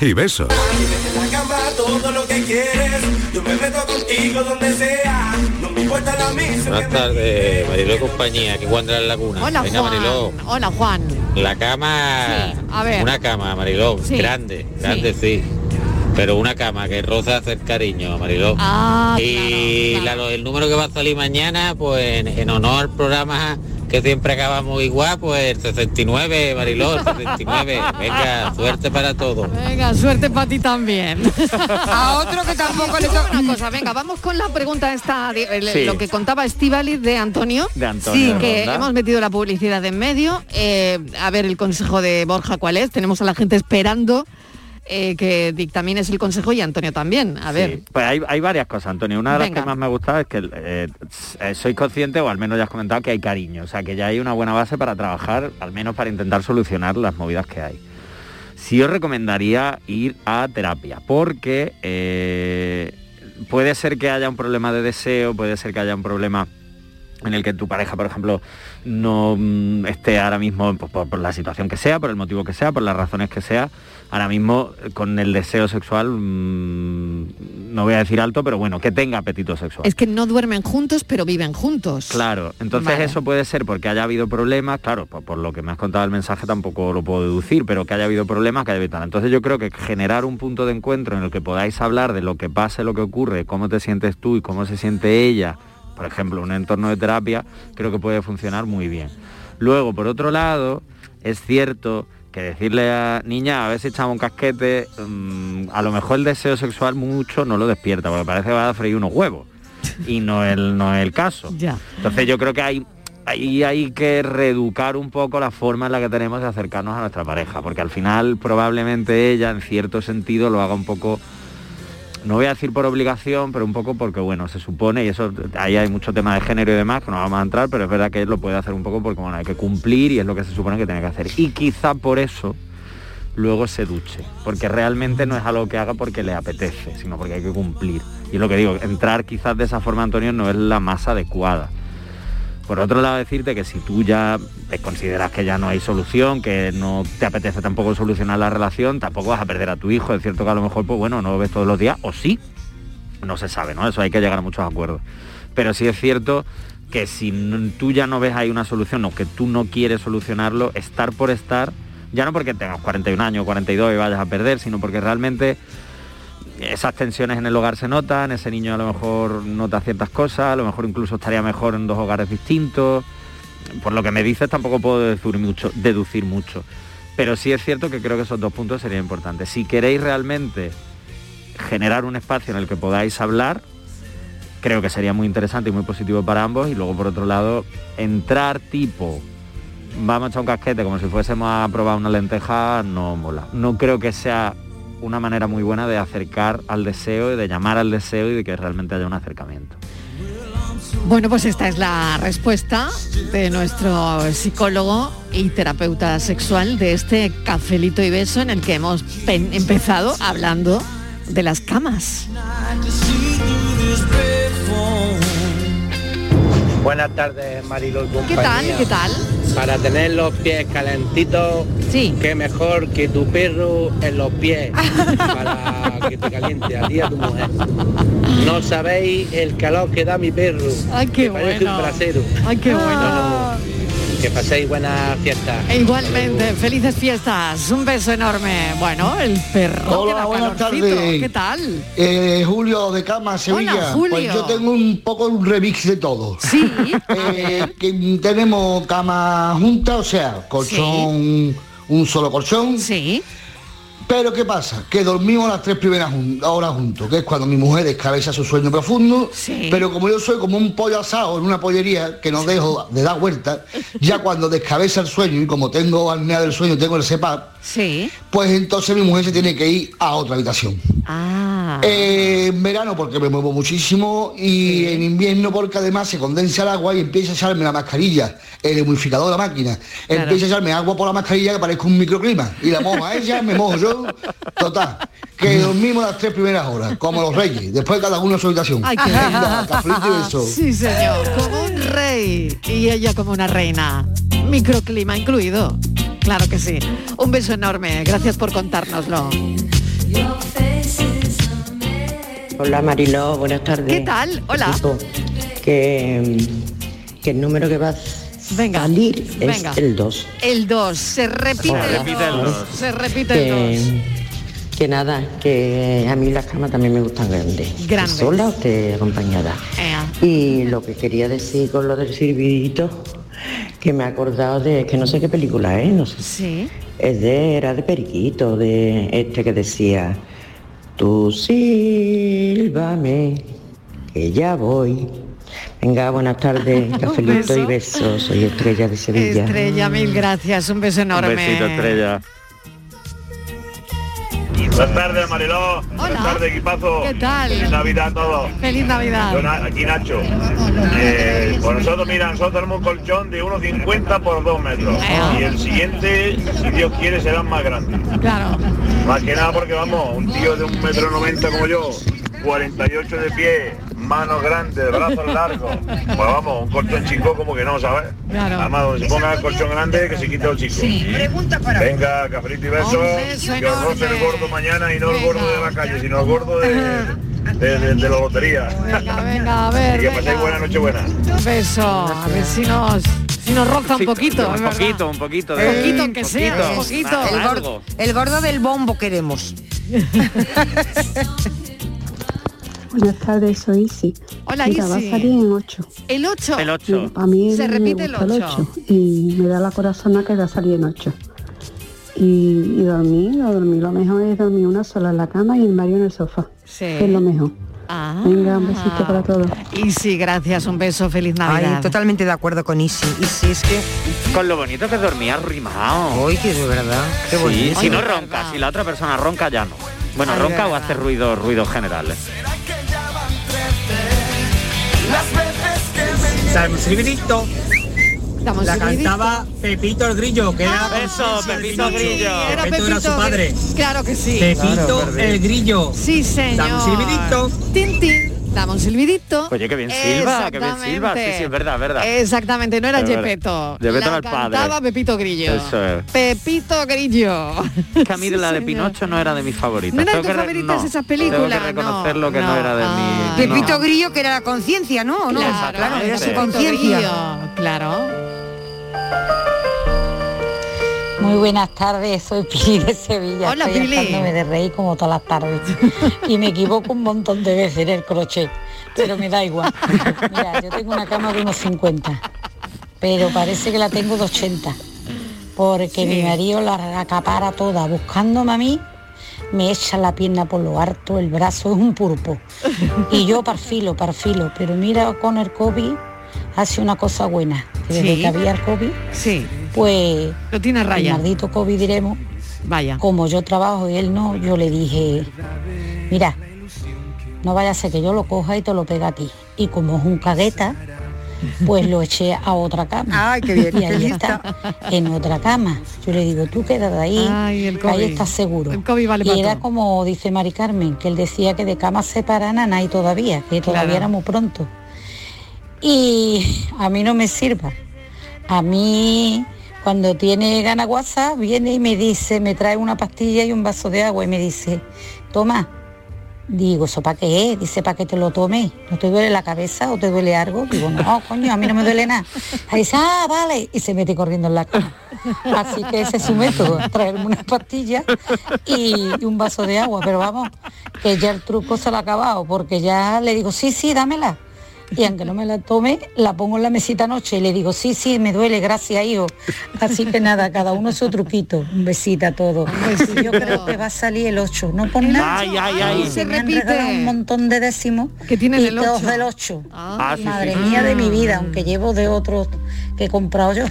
Speaker 2: y besos.
Speaker 3: La cama todo lo que quieres, yo me meto contigo donde sea, no me importa la misa.
Speaker 25: Buenas tardes, Mariló y compañía, aquí Juan de la Laguna.
Speaker 10: Hola
Speaker 25: Venga,
Speaker 10: Juan.
Speaker 25: Mariló,
Speaker 10: Hola Juan.
Speaker 25: la cama,
Speaker 10: Sí, a ver.
Speaker 25: una cama, Mariló,
Speaker 10: Sí.
Speaker 25: grande, grande sí. Pero una cama que roza hacer cariño, Mariló.
Speaker 10: Ah,
Speaker 25: y la- el número que va a salir mañana, pues en, en honor al programa que siempre acabamos igual, pues el 69, Mariló, el 69. Venga, suerte para todos.
Speaker 10: Venga, suerte para ti también.
Speaker 12: A otro que tampoco le
Speaker 10: toca una cosa. Venga, vamos con la pregunta esta, de-
Speaker 11: Sí.
Speaker 10: lo que contaba Estivaliz de Antonio.
Speaker 11: De Antonio
Speaker 10: que
Speaker 11: Ronda.
Speaker 10: hemos metido la publicidad en medio. Eh, a ver el consejo de Borja cuál es. Tenemos a la gente esperando eh, que dictamines el consejo y Antonio también. A ver.
Speaker 11: Sí, pues hay, hay varias cosas, Antonio. Una de las que más me ha gustado es que eh, eh, sois consciente, o al menos ya has comentado, que hay cariño. O sea, que ya hay una buena base para trabajar, al menos para intentar solucionar las movidas que hay. Sí os recomendaría ir a terapia, porque eh, puede ser que haya un problema de deseo, puede ser que haya un problema en el que tu pareja, por ejemplo, no mm, esté ahora mismo pues, por, por la situación que sea, por el motivo que sea, por las razones que sea, ahora mismo eh, con el deseo sexual, mm, no voy a decir alto, pero bueno, que tenga apetito sexual.
Speaker 10: Es que no duermen juntos, pero viven juntos.
Speaker 11: Claro, entonces
Speaker 10: Vale.
Speaker 11: eso puede ser porque haya habido problemas, claro, por, por lo que me has contado el mensaje tampoco lo puedo deducir, pero que haya habido problemas, que haya habido tal. Entonces yo creo que generar un punto de encuentro en el que podáis hablar de lo que pasa, lo que ocurre, cómo te sientes tú y cómo se siente ella, por ejemplo, un entorno de terapia, creo que puede funcionar muy bien. Luego, por otro lado, es cierto que decirle a niña, a ver si echamos un casquete, mm, a lo mejor el deseo sexual mucho no lo despierta, porque parece que va a freír unos huevos. Y no es el, no es el caso.
Speaker 10: Ya.
Speaker 11: Entonces yo creo que hay, hay que reeducar un poco la forma en la que tenemos de acercarnos a nuestra pareja, porque al final probablemente ella en cierto sentido lo haga un poco, no voy a decir por obligación, pero un poco porque bueno, se supone, y eso ahí hay mucho tema de género y demás, que no vamos a entrar, pero es verdad que él lo puede hacer un poco porque bueno, hay que cumplir y es lo que se supone que tiene que hacer. Y quizá por eso luego se duche, porque realmente no es algo que haga porque le apetece, sino porque hay que cumplir. Y es lo que digo, entrar quizás de esa forma, Antonio, no es la más adecuada. Por otro lado, decirte que si tú ya consideras que ya no hay solución, que no te apetece tampoco solucionar la relación, tampoco vas a perder a tu hijo. Es cierto que a lo mejor, pues bueno, no lo ves todos los días, o sí, no se sabe, ¿no? Eso hay que llegar a muchos acuerdos. Pero sí es cierto que si tú ya no ves ahí una solución o que tú no quieres solucionarlo, estar por estar, ya no porque tengas 41 años, 42 y vayas a perder, sino porque realmente esas tensiones en el hogar se notan, ese niño a lo mejor nota ciertas cosas, a lo mejor incluso estaría mejor en dos hogares distintos. Por lo que me dices tampoco puedo deducir mucho, deducir mucho. Pero sí es cierto que creo que esos dos puntos serían importantes. Si queréis realmente generar un espacio en el que podáis hablar, creo que sería muy interesante y muy positivo para ambos. Y luego por otro lado, entrar tipo, vamos a echar un casquete como si fuésemos a probar una lenteja, no mola. No creo que sea una manera muy buena de acercar al deseo y de llamar al deseo y de que realmente haya un acercamiento.
Speaker 10: Bueno, pues esta es la respuesta de nuestro psicólogo y terapeuta sexual de este cafelito y beso en el que hemos empezado hablando de las camas.
Speaker 26: Buenas tardes, Marilo
Speaker 10: ¿Qué tal? ¿Qué tal?
Speaker 26: Para tener los pies calentitos,
Speaker 10: sí.
Speaker 26: qué mejor que tu perro en los pies para que te caliente a ti y a tu mujer. No sabéis el calor que da mi perro.
Speaker 10: Ay, qué
Speaker 26: que parece
Speaker 10: bueno.
Speaker 26: un brasero.
Speaker 10: Ay, qué bueno.
Speaker 26: Que paséis buenas fiestas.
Speaker 10: Igualmente, felices fiestas, un beso enorme. Bueno, el perro que
Speaker 27: Hola,
Speaker 10: da
Speaker 27: buenas tardes.
Speaker 10: ¿Qué tal?
Speaker 27: Eh, Julio de Cama, Sevilla.
Speaker 10: Julio.
Speaker 27: Pues yo tengo un poco un remix de todo.
Speaker 10: Sí.
Speaker 27: Eh, que tenemos cama junta, o sea, colchón, un solo colchón.
Speaker 10: Sí.
Speaker 27: Pero ¿qué pasa? Que dormimos las tres primeras jun- horas juntos, que es cuando mi mujer descabeza su sueño profundo. Pero como yo soy como un pollo asado en una pollería que no dejo de dar vueltas, ya cuando descabeza el sueño y como tengo apnea del sueño, tengo el CEPAP,
Speaker 10: Sí.
Speaker 27: pues entonces mi mujer se tiene que ir a otra habitación.
Speaker 10: Ah.
Speaker 27: Eh, en verano porque me muevo muchísimo y en invierno porque además se condensa el agua y empieza a echarme la mascarilla, el humidificador de la máquina,
Speaker 10: Claro.
Speaker 27: empieza a echarme agua por la mascarilla que parezca un microclima y la mojo a ella, me mojo yo, total, que dormimos las tres primeras horas, como los reyes, después cada uno a su habitación.
Speaker 10: Ay, qué
Speaker 27: Venga, cafelito y beso.
Speaker 10: Sí, señor, como un rey y ella como una reina. Microclima incluido. Claro que sí. Un beso enorme. Gracias por contárnoslo.
Speaker 28: Hola Mariló, buenas tardes.
Speaker 10: ¿Qué tal? Hola.
Speaker 28: Que, que el número que va a salir
Speaker 10: venga.
Speaker 28: es el 2.
Speaker 10: El 2. Se repite,
Speaker 28: Se
Speaker 10: el
Speaker 28: repite el
Speaker 10: 2.
Speaker 28: dos.
Speaker 10: Se repite el 2.
Speaker 28: Que, que nada, que a mí las camas también me gustan grandes.
Speaker 10: Grandes.
Speaker 28: ¿Sola o te acompañada? Y lo que quería decir con lo del silbidito, que me he acordado de, que no sé qué película es, no sé.
Speaker 10: Sí.
Speaker 28: Es de, era de Periquito, de este que decía, tú sílvame, que ya voy. Venga, buenas tardes, cafelito y
Speaker 10: beso.
Speaker 28: besos. Soy Estrella de Sevilla.
Speaker 10: Estrella, mil gracias. Un beso enorme.
Speaker 11: Un besito, estrella.
Speaker 29: Buenas tardes, Mariló. Buenas tardes, equipazo.
Speaker 10: ¿Qué tal?
Speaker 29: Feliz Navidad a todos.
Speaker 10: Feliz Navidad.
Speaker 29: Yo, aquí Nacho. Eh, pues nosotros, mira, nosotros tenemos un colchón de 1,50 por 2 metros. Y el siguiente, si Dios quiere, será más grande.
Speaker 10: Claro.
Speaker 29: Más que nada porque, vamos, un tío de un metro 90 como yo, 48 de pie, manos grandes, brazos largos. Pues vamos, un colchón chico como que no, ¿sabes?
Speaker 10: Claro.
Speaker 29: Además, donde se ponga el colchón grande, que se quite el chico. Venga, cafelito y besos.
Speaker 10: Un beso
Speaker 29: Que os roce el gordo mañana y no el gordo de la calle, sino el gordo de, de, de- de la lotería.
Speaker 10: Venga, venga, a ver.
Speaker 29: y que
Speaker 10: venga.
Speaker 29: paséis buena noche buena.
Speaker 10: Un beso. A ver si nos, si nos roza un poquito.
Speaker 11: Un
Speaker 10: verdad.
Speaker 11: poquito, un poquito.
Speaker 10: Un poquito, aunque sea, un poquito.
Speaker 12: El gordo, el gordo del bombo queremos.
Speaker 30: Buenas tardes, soy Isi.
Speaker 10: Hola,
Speaker 30: Mira, va a
Speaker 10: Isi.
Speaker 30: salir en 8.
Speaker 10: El 8.
Speaker 11: El 8.
Speaker 30: Para mí
Speaker 10: Se
Speaker 30: me
Speaker 10: repite el
Speaker 30: gusta el
Speaker 10: 8.
Speaker 30: 8 y me da la corazona que va a salir en 8. Y, y dormir, lo dormir, lo mejor es dormir una sola en la cama y el Mario en el sofá.
Speaker 10: Sí.
Speaker 30: Es lo mejor.
Speaker 10: Ah.
Speaker 30: Venga, un besito para todos.
Speaker 10: Y sí, gracias, un beso, feliz Navidad.
Speaker 12: Ay, totalmente de acuerdo con Isi. Isi es que...
Speaker 11: Con lo bonito que dormía arrimado.
Speaker 12: Uy, que de verdad. Qué
Speaker 11: Sí,
Speaker 12: bonito.
Speaker 11: si no
Speaker 12: Ay,
Speaker 11: ronca, si la otra persona ronca ya no. Bueno,
Speaker 12: Ay,
Speaker 11: ronca o hace ruidos, ruidos generales.
Speaker 31: Silbidito.
Speaker 10: Dame un
Speaker 31: La
Speaker 10: silbidito.
Speaker 31: cantaba Pepito el Grillo, que era
Speaker 11: Eso, Pepito Grillo.
Speaker 31: Era Pepito era su padre.
Speaker 10: Claro que sí.
Speaker 31: Pepito el Grillo.
Speaker 10: Sí, señor.
Speaker 31: Dame un silbidito.
Speaker 10: Tin, tin. Dame un silbidito.
Speaker 11: Oye, qué bien silba, qué bien silba. Sí, sí, es verdad, es verdad.
Speaker 10: Exactamente, no era. Gepetto.
Speaker 11: Gepetto el padre.
Speaker 10: cantaba Pepito Grillo.
Speaker 11: Eso es.
Speaker 10: Pepito Grillo.
Speaker 11: Que a mí de la de Pinocho no era de mis favoritas.
Speaker 10: ¿No eran tus favoritas
Speaker 11: no,
Speaker 10: esas películas?
Speaker 11: Tengo que reconocerlo que no,
Speaker 10: no.
Speaker 11: era de mi...
Speaker 12: Pepito
Speaker 11: no.
Speaker 12: Grillo que era la conciencia, ¿no? ¿O ¿no?
Speaker 10: Claro,
Speaker 12: claro, era su
Speaker 10: Pepito
Speaker 12: conciencia.
Speaker 10: Claro.
Speaker 32: Muy buenas tardes, soy Pili de Sevilla.
Speaker 10: Hola,
Speaker 32: Estoy
Speaker 10: Pili.
Speaker 32: de reír como todas las tardes. Y me equivoco un montón de veces en el crochet, pero me da igual. Mira, yo tengo una cama de unos 50, pero parece que la tengo de 80, porque mi marido la acapara toda buscándome a mí. Me echa la pierna por lo harto, el brazo es un pulpo. Y yo parfilo, parfilo, pero mira con el COVID hace una cosa buena. que Desde
Speaker 10: Sí.
Speaker 32: que había el COVID,
Speaker 10: Sí.
Speaker 32: Pues
Speaker 10: Lo tiene a raya.
Speaker 32: el maldito COVID diremos.
Speaker 10: Vaya.
Speaker 32: Como yo trabajo y él no, yo le dije, mira, no vaya a ser que yo lo coja y te lo pega a ti. Y como es un cagueta, pues lo eché a otra cama.
Speaker 12: Ay, qué bien,
Speaker 32: Y ahí está, en otra cama. Yo le digo, tú quédate ahí,
Speaker 10: Ay, el
Speaker 32: que ahí estás seguro.
Speaker 10: El COVID vale
Speaker 32: y era
Speaker 10: todo.
Speaker 32: como dice Mari Carmen, que él decía que de camas separadas no hay todavía, que todavía
Speaker 10: Claro.
Speaker 32: era muy pronto. Y a mí no me sirva. A mí, cuando tiene gana WhatsApp, viene y me dice, me trae una pastilla y un vaso de agua y me dice, toma. Digo, ¿eso para qué es? Dice, para que te lo tomes. ¿No te duele la cabeza o te duele algo? Digo, no, coño, a mí no me duele nada. Ahí dice, ah, vale. Y se mete corriendo en la cama. Así que ese es su método, traerme una pastilla y, y un vaso de agua. Pero vamos, que ya el truco se lo ha acabado, porque ya le digo, sí, sí, dámela. Y aunque no me la tome, la pongo en la mesita anoche y le digo, sí, sí, me duele, gracias, hijo. Así que nada, cada uno su truquito. Un besito a todos. Y Yo creo que va a salir el 8, no por nada.
Speaker 11: Ay, ay, ay.
Speaker 32: Se
Speaker 10: Se
Speaker 32: me han
Speaker 10: repite.
Speaker 32: un montón de décimos.
Speaker 10: Que tienen
Speaker 32: y
Speaker 10: el
Speaker 32: todos
Speaker 10: 8.
Speaker 32: del 8.
Speaker 11: Ah, sí,
Speaker 32: Madre
Speaker 11: sí.
Speaker 32: mía de mi vida, aunque llevo de otros que he comprado yo.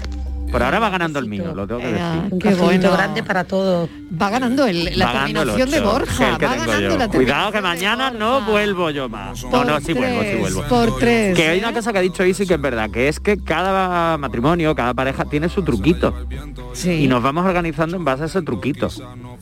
Speaker 11: Por ahora va ganando el mío, lo tengo que decir.
Speaker 32: Un
Speaker 10: Qué bueno.
Speaker 32: grande para todos.
Speaker 10: Va ganando el- la
Speaker 11: Va ganando el
Speaker 10: terminación de Borja.
Speaker 11: que
Speaker 10: va ganando
Speaker 11: yo.
Speaker 10: la
Speaker 11: Cuidado que mañana no vuelvo yo más. No,
Speaker 10: Por
Speaker 11: no, sí vuelvo, sí
Speaker 10: tres,
Speaker 11: vuelvo.
Speaker 10: por tres,
Speaker 11: Que hay
Speaker 10: ¿eh?
Speaker 11: una cosa que ha dicho Isi que es verdad, que es que cada matrimonio, cada pareja tiene su truquito.
Speaker 10: Sí.
Speaker 11: Y nos vamos organizando en base a ese truquito.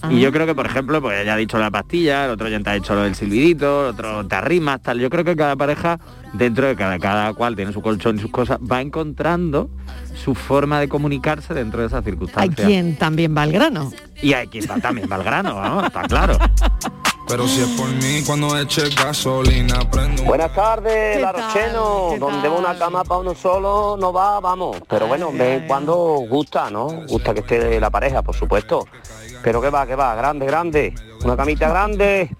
Speaker 11: Y yo creo que, por ejemplo, pues ella ha dicho la pastilla, el otro ya te ha dicho lo del silbidito, el otro te arrimas, tal. Yo creo que cada pareja, dentro de cada, cada cual tiene su colchón y sus cosas, va encontrando su forma de comunicarse dentro de esas
Speaker 10: Hay
Speaker 11: circunstancias.
Speaker 10: quien también va al grano.
Speaker 11: Y hay quien también va al grano, vamos, está claro.
Speaker 33: Pero si es por mí, cuando eche gasolina, prendo un...
Speaker 34: Buenas tardes,
Speaker 10: ¿Qué
Speaker 34: La
Speaker 10: tal?
Speaker 34: Rocheno.
Speaker 10: ¿Qué
Speaker 34: Donde
Speaker 10: tal?
Speaker 34: va una cama para uno solo no va, vamos. Pero bueno, de vez en cuando gusta, ¿no? Gusta que esté la pareja, por supuesto. Pero que va, que va, grande, grande. Una camita grande.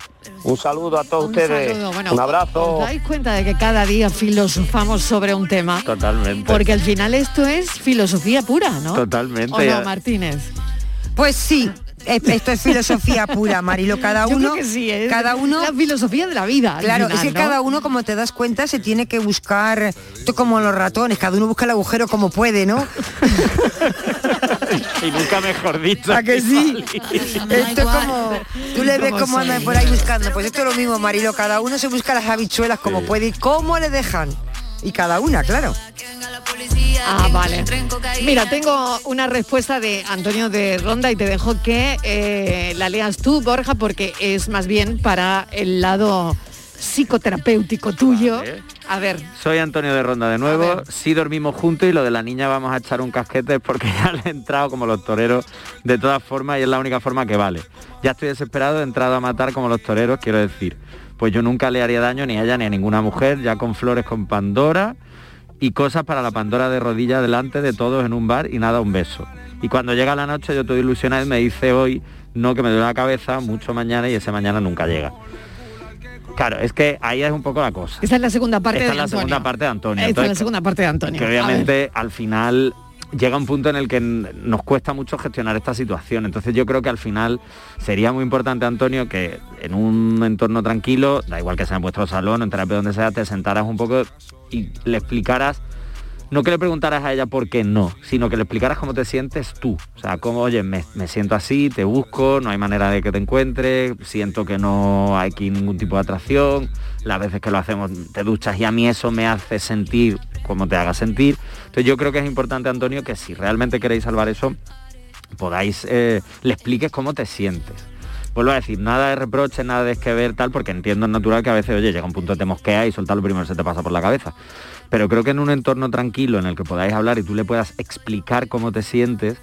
Speaker 34: Un saludo a todos
Speaker 10: Un
Speaker 34: ustedes.
Speaker 10: Bueno,
Speaker 34: un abrazo.
Speaker 10: ¿Os dais cuenta de que cada día filosofamos sobre un tema?
Speaker 11: Totalmente.
Speaker 10: Porque al final esto es filosofía pura, ¿no?
Speaker 11: Totalmente.
Speaker 10: ¿O no, Martínez?
Speaker 12: Pues sí, esto es filosofía pura, Marilo. Cada
Speaker 10: Yo
Speaker 12: uno,
Speaker 10: creo que sí, es
Speaker 12: cada uno,
Speaker 10: la filosofía de la vida.
Speaker 12: claro,
Speaker 10: final,
Speaker 12: es que
Speaker 10: ¿no?
Speaker 12: cada uno, como te das cuenta, se tiene que buscar, esto como los ratones, cada uno busca el agujero como puede, ¿no?
Speaker 11: y nunca mejor dicho.
Speaker 12: ¿A que sí? Esto es como... Tú le ves cómo andan por ahí buscando. Pues esto es lo mismo, Marilo. Cada uno se busca las habichuelas como puede y cómo le dejan. Y cada una, claro.
Speaker 10: Ah, vale. Mira, tengo una respuesta de Antonio de Ronda y te dejo que eh, la leas tú, Borja, porque es más bien para el lado psicoterapéutico tuyo. A ver,
Speaker 11: Soy Antonio de Ronda de nuevo. Sí dormimos juntos y lo de la niña vamos a echar un casquete porque ya le he entrado como los toreros de todas formas y es la única forma que vale. Ya estoy desesperado, he entrado a matar como los toreros, quiero decir. Pues yo nunca le haría daño ni a ella ni a ninguna mujer, ya con flores con Pandora y cosas para la Pandora de rodilla delante de todos en un bar y nada, un beso. Y cuando llega la noche yo estoy ilusionado y me dice hoy, no que me duele la cabeza, mucho mañana y ese mañana nunca llega. Claro, es que ahí es un poco la cosa.
Speaker 10: esta es la segunda parte
Speaker 11: Esta
Speaker 10: de
Speaker 11: es la
Speaker 10: Antonio.
Speaker 11: segunda parte de Antonio.
Speaker 10: Esta es la segunda parte de Antonio.
Speaker 11: que obviamente al final llega un punto en el que nos cuesta mucho gestionar esta situación. Entonces yo creo que al final sería muy importante, Antonio, que en un entorno tranquilo, da igual que sea en vuestro salón, en terapia donde sea, te sentaras un poco y le explicaras, no que le preguntaras a ella por qué no, sino que le explicaras cómo te sientes tú. O sea, cómo, oye, me, me siento así, te busco, no hay manera de que te encuentre, siento que no hay aquí ningún tipo de atracción, las veces que lo hacemos te duchas y a mí eso me hace sentir como te haga sentir. Entonces yo creo que es importante, Antonio, que si realmente queréis salvar eso, podáis, eh, le expliques cómo te sientes. Vuelvo a decir, nada de reproche, nada de que ver tal, porque entiendo es natural que a veces, oye, llega un punto te mosquea y soltar lo primero se te pasa por la cabeza. Pero creo que en un entorno tranquilo en el que podáis hablar y tú le puedas explicar cómo te sientes,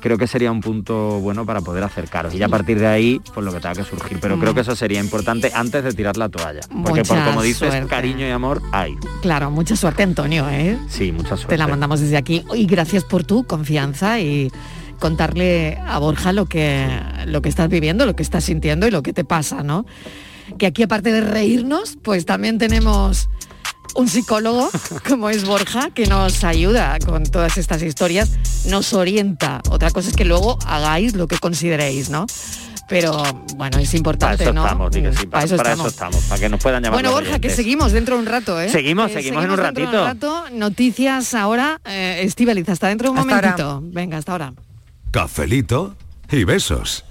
Speaker 11: creo que sería un punto bueno para poder acercaros. Y ya a partir de ahí, pues lo que tenga que surgir. Pero creo que eso sería importante antes de tirar la toalla. Porque por como dices,
Speaker 10: suerte.
Speaker 11: cariño y amor hay.
Speaker 10: Claro, mucha suerte, Antonio, ¿eh?
Speaker 11: Sí, mucha suerte.
Speaker 10: Te la mandamos desde aquí. Y gracias por tu confianza y contarle a Borja lo que, lo que estás viviendo, lo que estás sintiendo y lo que te pasa, ¿no? Que aquí aparte de reírnos, pues también tenemos un psicólogo, como es Borja, que nos ayuda con todas estas historias, nos orienta. Otra cosa es que luego hagáis lo que consideréis, ¿no? Pero bueno, es
Speaker 11: Para
Speaker 10: importante,
Speaker 11: eso
Speaker 10: ¿no?
Speaker 11: estamos, di que sí,
Speaker 10: Para
Speaker 11: para,
Speaker 10: eso
Speaker 11: para
Speaker 10: estamos.
Speaker 11: eso estamos, para que nos puedan llamar
Speaker 10: Bueno, Borja, que seguimos dentro de un rato, ¿eh?
Speaker 11: Seguimos, seguimos en un
Speaker 10: dentro de
Speaker 11: ratito.
Speaker 10: rato. Noticias ahora. Eh, Estíbaliz, hasta dentro de un
Speaker 2: Hasta ahora.
Speaker 10: momentito. Venga, hasta ahora.
Speaker 2: Cafelito y besos.